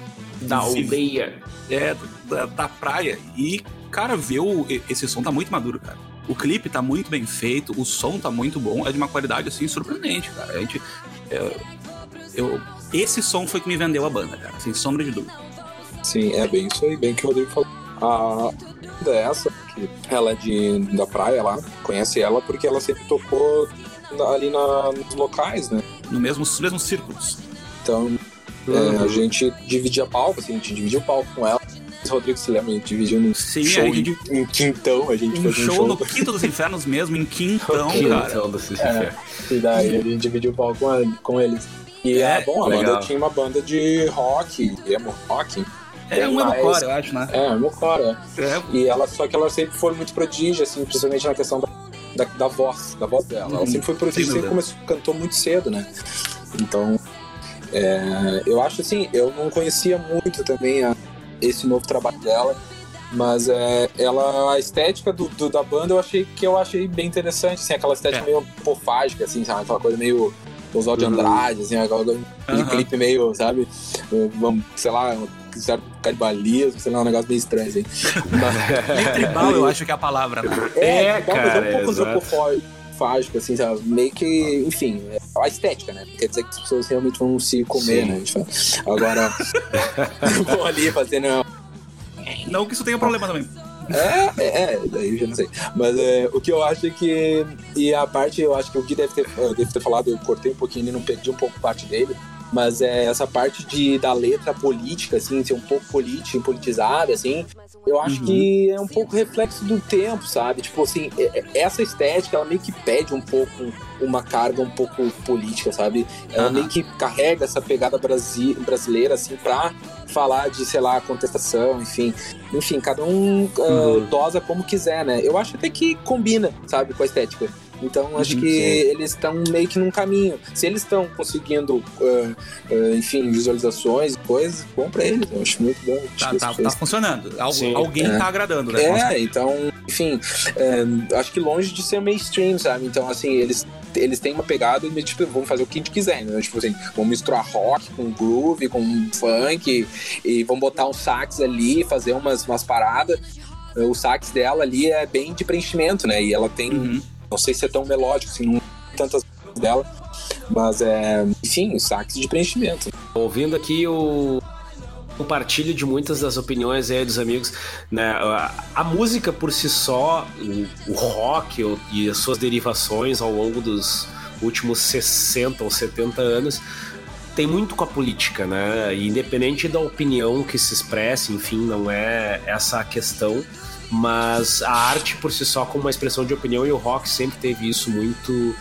Da aldeia. é, da, da praia. E, cara, ver o, esse som tá muito maduro, cara. O clipe tá muito bem feito, o som tá muito bom, é de uma qualidade, assim, surpreendente, cara. A gente. é, eu, esse som foi que me vendeu a banda, cara, sem sombra de dúvida. Sim, é bem isso aí, bem que o Rodrigo falou. A banda é essa, que ela é de, da praia lá, conhece ela porque ela sempre tocou ali na, nos locais, né? No mesmo, nos mesmos círculos. Então é, a gente dividia palco, assim, a gente dividia o palco com ela. O Rodrigo se lembra, a gente dividiu num Sim, show a gente- em, em quintão, a gente Um show um show. no Quinto dos Infernos mesmo, em Quintão, cara. desse É. E daí a gente dividiu o palco com, a- com eles. E É, é, bom, a legal. banda tinha uma banda de rock, emo rock. É um emocore, eu acho, né? É, core, é. É, E ela, só que ela sempre foi muito prodígio, assim, principalmente na questão da, da, da voz, da voz dela. Ela Uhum, sempre foi prodígio, sempre começou, cantou muito cedo, né? Então, é, eu acho assim, eu não conhecia muito também a- esse novo trabalho dela, mas é, ela, a estética do, do- da banda eu achei que eu achei bem interessante, assim, aquela estética É. meio pofágica, assim, sabe? Aquela coisa meio Oswald de Uhum. Andrade, assim, aquele Aham. clipe meio, sabe? Vamos, sei lá, um certo canibalismo, sei lá, um negócio meio estranho, assim. Meio [LAUGHS] tribal, eu acho que é a palavra, né? é, É, cara, fazer um pouco antropofágico, assim, sabe? Meio que, enfim, é a estética, né? Quer dizer que as pessoas realmente vão se comer, Sim. né? Agora, [LAUGHS] [LAUGHS] vão ali fazendo. Não que isso tenha problema também. É, é, daí já não sei. Mas é, o que eu acho é que. E a parte, eu acho que o Gui deve ter, eh, deve ter falado, eu cortei um pouquinho e não perdi um pouco parte dele. Mas é essa parte de, da letra política, assim, ser um pouco política, politizada, assim, eu acho Uhum. que é um pouco reflexo do tempo, sabe? Tipo assim, é- é- essa estética, ela meio que pede um pouco uma carga um pouco política, sabe? Ela Aham. meio que carrega essa pegada brasi brasileira, assim, pra falar de, sei lá, contestação, enfim. Enfim, cada um ah, Uhum. dosa como quiser, né? Eu acho até que combina, sabe, com a estética. Então, acho Uhum, que sim. eles estão meio que num caminho. Se eles estão conseguindo, ah, ah, enfim, visualizações e coisas, bom pra eles. Eu acho muito bom. Tá, tá, tá funcionando. Al- Sim, alguém é. tá agradando, né? É, então, enfim, é, acho que longe de ser mainstream, sabe? Então, assim, eles, eles têm uma pegada e, tipo, vamos fazer o que a gente quiser, né? Tipo assim, vamos misturar rock com groove, com funk, e vamos botar um sax ali, fazer umas, umas paradas. O sax dela ali é bem de preenchimento, né? E ela tem, Uhum. Não sei se é tão melódico, assim, não tantas dela, mas é, enfim, sax de preenchimento. Ouvindo aqui o. compartilho de muitas das opiniões aí dos amigos. Né? A, música por si só, o, rock e as suas derivações ao longo dos últimos 60 ou 70 anos tem muito com a política, né? Independente da opinião que se expresse, enfim, não é essa a questão, mas a arte por si só como uma expressão de opinião e o rock sempre teve isso muito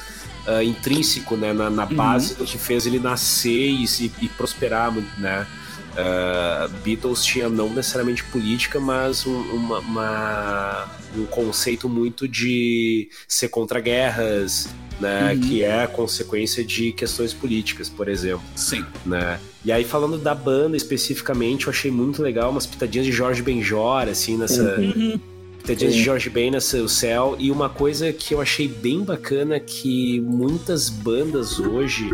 ah, intrínseco, né, na, na base do que fez ele nascer e, se- e prosperar, né? Ah, Beatles tinha não necessariamente política, mas um, uma- uma- um conceito muito de ser contra guerras, né? Uhum. Que é consequência de questões políticas, por exemplo Sim. né? E aí, falando da banda especificamente, eu achei muito legal umas pitadinhas de Jorge Benjor, assim, nessa. Uhum. Pitadinhas de Jorge Ben nessa o céu. E uma coisa que eu achei bem bacana que muitas bandas hoje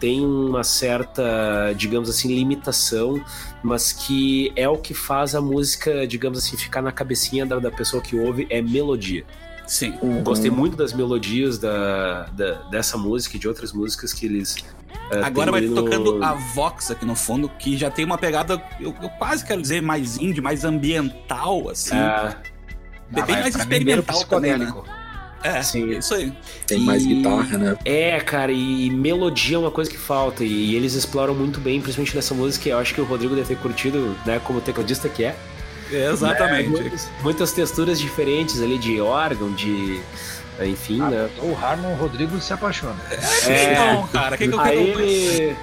têm uma certa, digamos assim, limitação, mas que é o que faz a música, digamos assim, ficar na cabecinha da, da pessoa que ouve, é melodia. Sim. Gostei muito das melodias da, da- dessa música e de outras músicas que eles. eh, Agora vai no- tocando a Vox aqui no fundo, que já tem uma pegada, eu, eu quase quero dizer, mais indie, mais ambiental, assim. É, bem Ah, vai mais experimental também, né? É, Sim. isso aí. Tem mais E- guitarra, né? É, cara, e melodia é uma coisa que falta. E eles exploram muito bem, principalmente nessa música. Eu acho que o Rodrigo deve ter curtido, né, como tecladista que é. Exatamente. Muitas, muitas texturas diferentes ali de órgão, de. Enfim, Ah, né? O Harmon o Rodrigo se apaixona. É. Não, cara, o que, que eu Aí quero ele.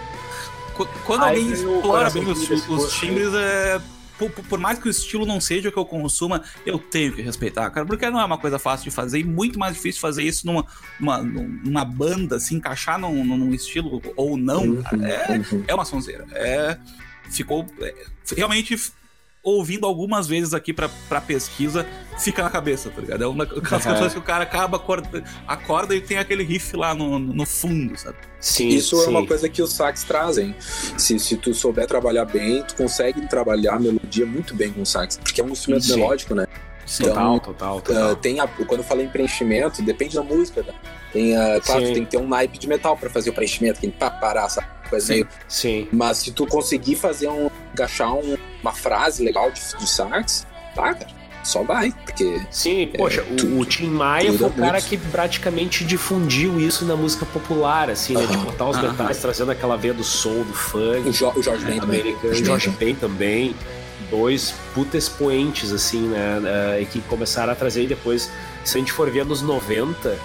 Qu- Quando Aí alguém explora bem os, os gosto, timbres, é, por, por- mais que o estilo não seja o que eu consuma, eu tenho que respeitar, cara, porque não é uma coisa fácil de fazer e muito mais difícil fazer isso numa, uma, numa banda, se encaixar num, num estilo ou não, cara, é, Uhum. é uma sonzeira. É, ficou é, realmente ouvindo algumas vezes aqui pra, pra pesquisa, fica na cabeça, tá ligado? É uma daquelas [LAUGHS] Aham. coisas que o cara acaba, acorda, acorda e tem aquele riff lá no, no fundo, sabe? Sim, Isso sim. é uma coisa que os sax trazem. Se, se tu souber trabalhar bem, tu consegue trabalhar a melodia muito bem com o sax, porque é um instrumento Sim. melódico, né? Sim. Total, total, Ah, total. tem a- quando eu falei em preenchimento, depende da música, tá? Tem, ah, claro, tem que ter um naipe de metal pra fazer o preenchimento, que pá, parar, essa coisa Sim. meio. Sim. Mas se tu conseguir fazer um. encaixar um- uma frase legal de, de sax, tá, cara, só vai, porque. Sim, poxa, o- tudo- o, Tim Maia foi o é cara muito. que praticamente difundiu isso na música popular, assim, né? De Aham. botar os Aham. metais, trazendo aquela veia do soul, do funk. O, Jo- o Jorge Ben também. americano, Jorge Ben. Também, dois puta expoentes, assim, né, eh, e que começaram a trazer e depois, se a gente for ver nos 90, eh,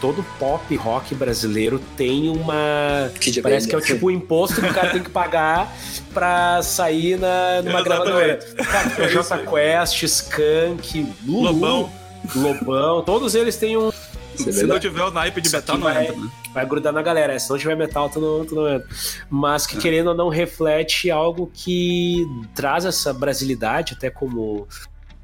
todo pop rock brasileiro tem uma... Kid Parece que é o tipo o imposto que o cara tem que pagar pra sair na, numa gravadora. Cara, tem o Jota Quest, Skank, Lulu, Lobão. Lobão, todos eles têm um... É Se não tiver o naipe de Isso metal, não vai- entra, né? vai grudar na galera. Se não tiver metal, tu não, tu não entra. Mas que querendo ou não reflete algo que traz essa brasilidade, até como,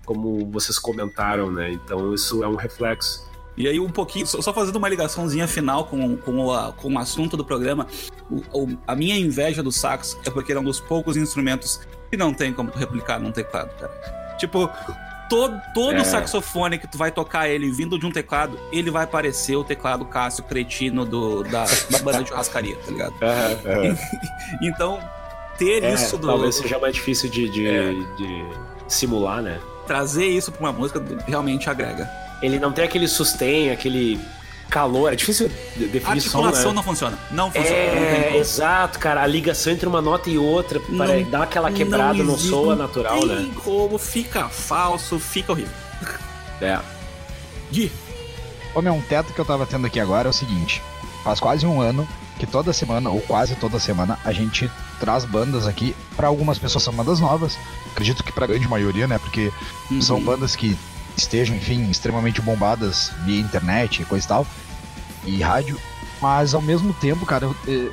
como vocês comentaram, né? Então isso é um reflexo. E aí, um pouquinho, só fazendo uma ligaçãozinha final com, com, o, com o assunto do programa, o- o- a minha inveja do sax é porque ele é um dos poucos instrumentos que não tem como tu replicar num teclado, cara. Tipo, todo, todo É. saxofone que tu vai tocar ele vindo de um teclado, ele vai parecer o teclado Cássio cretino do, da, da banda de churrascaria, tá ligado? [LAUGHS] Então, ter É, isso do. talvez seja mais difícil de, de, É. de simular, né? Trazer isso pra uma música realmente agrega. Ele não tem aquele sustain, aquele calor. É difícil de A definir som, articulação né? não funciona. Não funciona. não É, como. exato, cara. A ligação entre uma nota e outra para Não- dar aquela quebrada não, existe, soa não natural, tem né? como, fica falso, fica horrível. É. Gui, Ô, meu, um teto que eu tava tendo aqui agora é o seguinte: faz quase um ano que toda semana, ou quase toda semana, a gente traz bandas aqui. Pra algumas pessoas são bandas novas, acredito que pra grande maioria, né? Porque são bandas que estejam, enfim, extremamente bombadas via internet e coisa e tal, e rádio. Mas ao mesmo tempo, cara, eu- eh,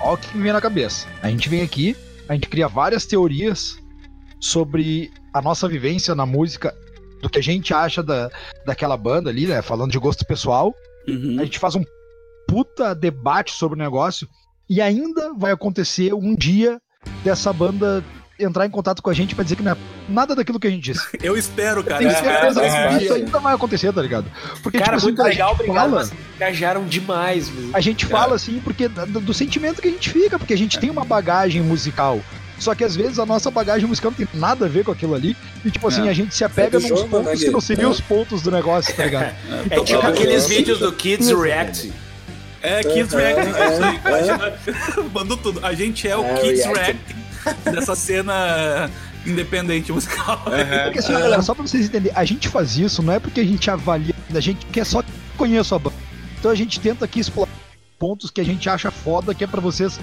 o que me vem na cabeça. A gente vem aqui, a gente cria várias teorias sobre a nossa vivência na música, do que a gente acha da, daquela banda ali, né? Falando de gosto pessoal. Uhum. A gente faz um puta debate sobre o negócio e ainda vai acontecer um dia dessa banda entrar em contato com a gente pra dizer que não é nada daquilo que a gente disse. [LAUGHS] Eu espero, cara. Tenho Eu espero. certeza faz que parte. isso ainda vai acontecer, tá ligado? Porque, Cara, tipo, muito assim, legal, a gente obrigado. fala, Mas engajaram demais. meu. a gente fala assim porque do, do sentimento que a gente fica, porque a gente tem uma bagagem musical. Só que às vezes a nossa bagagem musical não tem nada a ver com aquilo ali. E tipo assim, a gente se apega É nos jogo, pontos né, que não seriam É. os pontos do negócio, tá ligado? [LAUGHS] É tipo Ah, aqueles é. vídeos do Kids React. É, Kids É, Reacting, é, aí. é. Mandou tudo. A gente é o É, Kids reacting. [LAUGHS] Dessa cena independente musical. Porque assim, galera, só pra vocês entenderem, a gente faz isso não é porque a gente avalia, a gente quer só conhecer a banda. Então a gente tenta aqui explorar pontos que a gente acha foda, que é pra vocês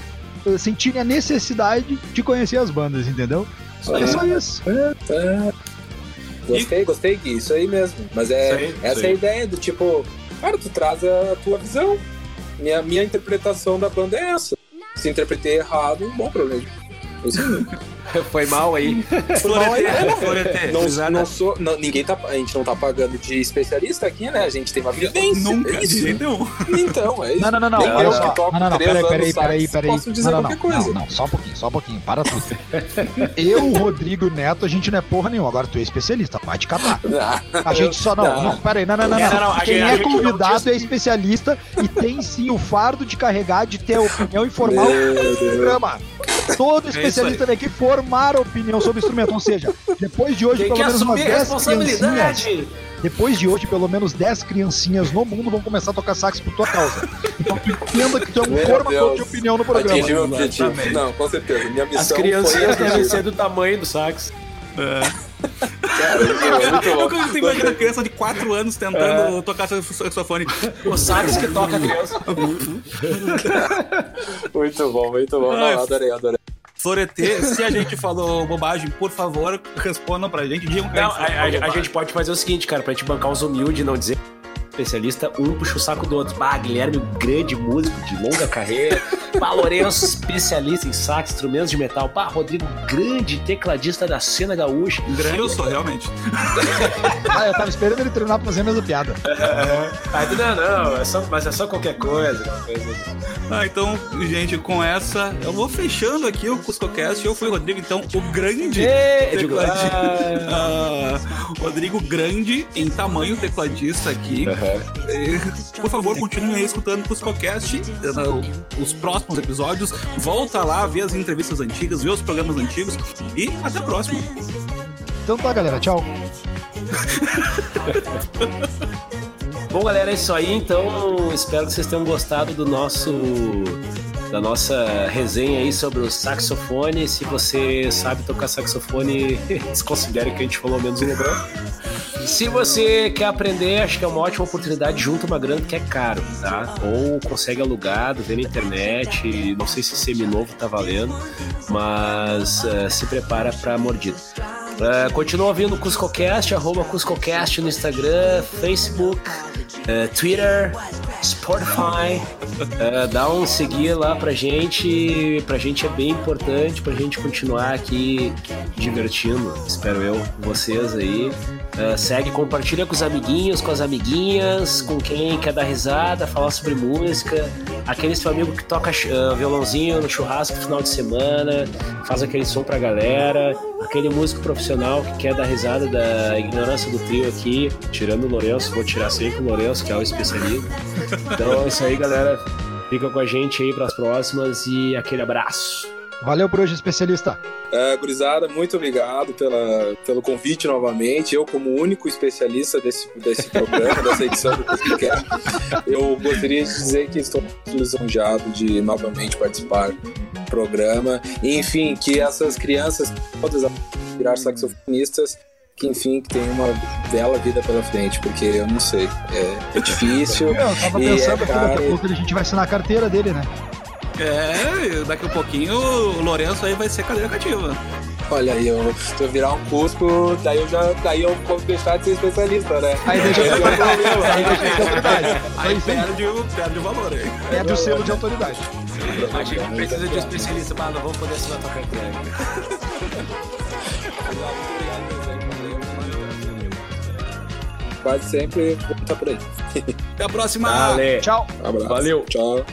eh, sentirem a necessidade de conhecer as bandas, entendeu? É só isso. Gostei, gostei, Gui, isso aí mesmo. Mas é aí, essa é a ideia do tipo, cara, tu traz a tua visão. Minha, minha interpretação da banda é essa. Se interpretei errado, um bom problema. [LAUGHS] Foi mal aí. Floreté, Floreté. Não, não sou, não, ninguém tá, a gente não tá pagando de especialista aqui, né? A gente tem uma vivência. Nunca, é isso. Então, é isso. Não, não, não, não. Eu que toco Não, não, não, peraí, peraí, peraí, peraí. posso dizer Não, não, qualquer não, coisa. não, não, só um pouquinho, só um pouquinho, para tudo. [LAUGHS] Eu, Rodrigo Neto, a gente não é porra nenhuma. Agora tu é especialista, vai te catar. Ah, A gente só não, Não. não, peraí, não, não, não, É, não. não, Quem é não convidado é especialista e tem sim o fardo de carregar, de ter a opinião [LAUGHS] e formar Meu o Deus. programa. Todo isso especialista vem aqui formar opinião sobre o instrumento. Ou seja, depois de hoje, Quem pelo menos umas assumir 10 criancinhas. Depois de hoje, pelo menos 10 criancinhas no mundo vão começar a tocar sax por tua causa. Então tu entenda que tu é um Meu formador Deus. de opinião no programa. Atingi meu objetivo. Exatamente. Não, com certeza. Minha missão As foi criancinhas devem ser do tamanho do sax. Cara, é muito Eu bom. tenho imaginando criança de 4 anos tentando tocar saxofone. O sax que toca a criança. [LAUGHS] Muito bom, muito bom. Não, adorei, adorei. Floreté, se a gente falou bobagem, por favor, respondam pra gente. Digam que Não, a a, gente a- a gente pode fazer o seguinte, cara, pra gente bancar os humildes e não dizer especialista, um puxa o saco do outro. Bah, Guilherme, um grande músico de longa carreira. Bah, Lourenço, especialista em sax, instrumentos de metal. Bah, Rodrigo, grande tecladista da cena gaúcha. Grande eu sou, realmente. [LAUGHS] Ah, eu tava esperando ele treinar pra fazer a mesma piada. Ah, não, não, é só, mas é só qualquer coisa. Ah, então, gente, com essa, eu vou fechando aqui o CuscoCast. Eu fui o Rodrigo, então, o grande Ê, eu digo, tecladista. ah, Ah, Rodrigo Grande em tamanho tecladista aqui. [LAUGHS] Eh, Por favor, continuem aí escutando o CuscoCast. eh, Os próximos episódios. Volta lá, vê as entrevistas antigas, vê os programas antigos. E até a próxima. Então tá, galera, tchau. [LAUGHS] Bom, galera, é isso aí. Então, espero que vocês tenham gostado do nosso da nossa resenha aí sobre o saxofone. Se você sabe tocar saxofone, [LAUGHS] desconsidere que a gente falou menos um lugar. Se você quer aprender, acho que é uma ótima oportunidade. Junta uma grana que é caro, tá? Ou consegue alugado, vê na internet. Não sei se seminovo tá valendo, mas eh, se prepara pra mordida. Uh, continua ouvindo o CuscoCast, arroba CuscoCast no Instagram, Facebook, uh, Twitter, Spotify. Uh, dá um seguir lá pra gente. Pra gente é bem importante pra gente continuar aqui divertindo, espero eu, vocês aí. Segue, compartilha com os amiguinhos, com as amiguinhas, com quem quer dar risada, falar sobre música. Aquele seu amigo que toca uh, violãozinho no churrasco no final de semana, faz aquele som pra galera. Aquele músico profissional que quer dar risada da ignorância do trio aqui, tirando o Lourenço, vou tirar sempre o Lourenço, que é o especialista. Então é isso aí, galera. Fica com a gente aí pras próximas e aquele abraço. Valeu por hoje, especialista. É, gurizada, muito obrigado pela, pelo convite novamente. Eu, como único especialista desse, desse programa, [LAUGHS] dessa edição do podcast, eu gostaria de dizer que estou muito lisonjeado de novamente participar programa. Enfim, que essas crianças todas virar saxofonistas, que enfim, que tenham uma bela vida pela frente, porque eu não sei, é, é difícil. [LAUGHS] Eu tava E, pensando é, aqui, daqui a pouco a gente vai assinar a carteira dele, né? É, daqui a pouquinho o Lourenço aí vai ser cadeira cativa. Olha aí, eu, se eu virar um Cusco, daí eu já daí eu vou deixar de ser especialista, né? Aí deixa. Aí deixa de autoridade. Aí É perde o, perde o valor aí. Perde o selo de autoridade. A gente precisa de um especialista, mas não vamos poder assinar tua carteira. Quase sempre vou estar por aí. Até a próxima! Valeu. Tchau. Abraço. Valeu. Tchau.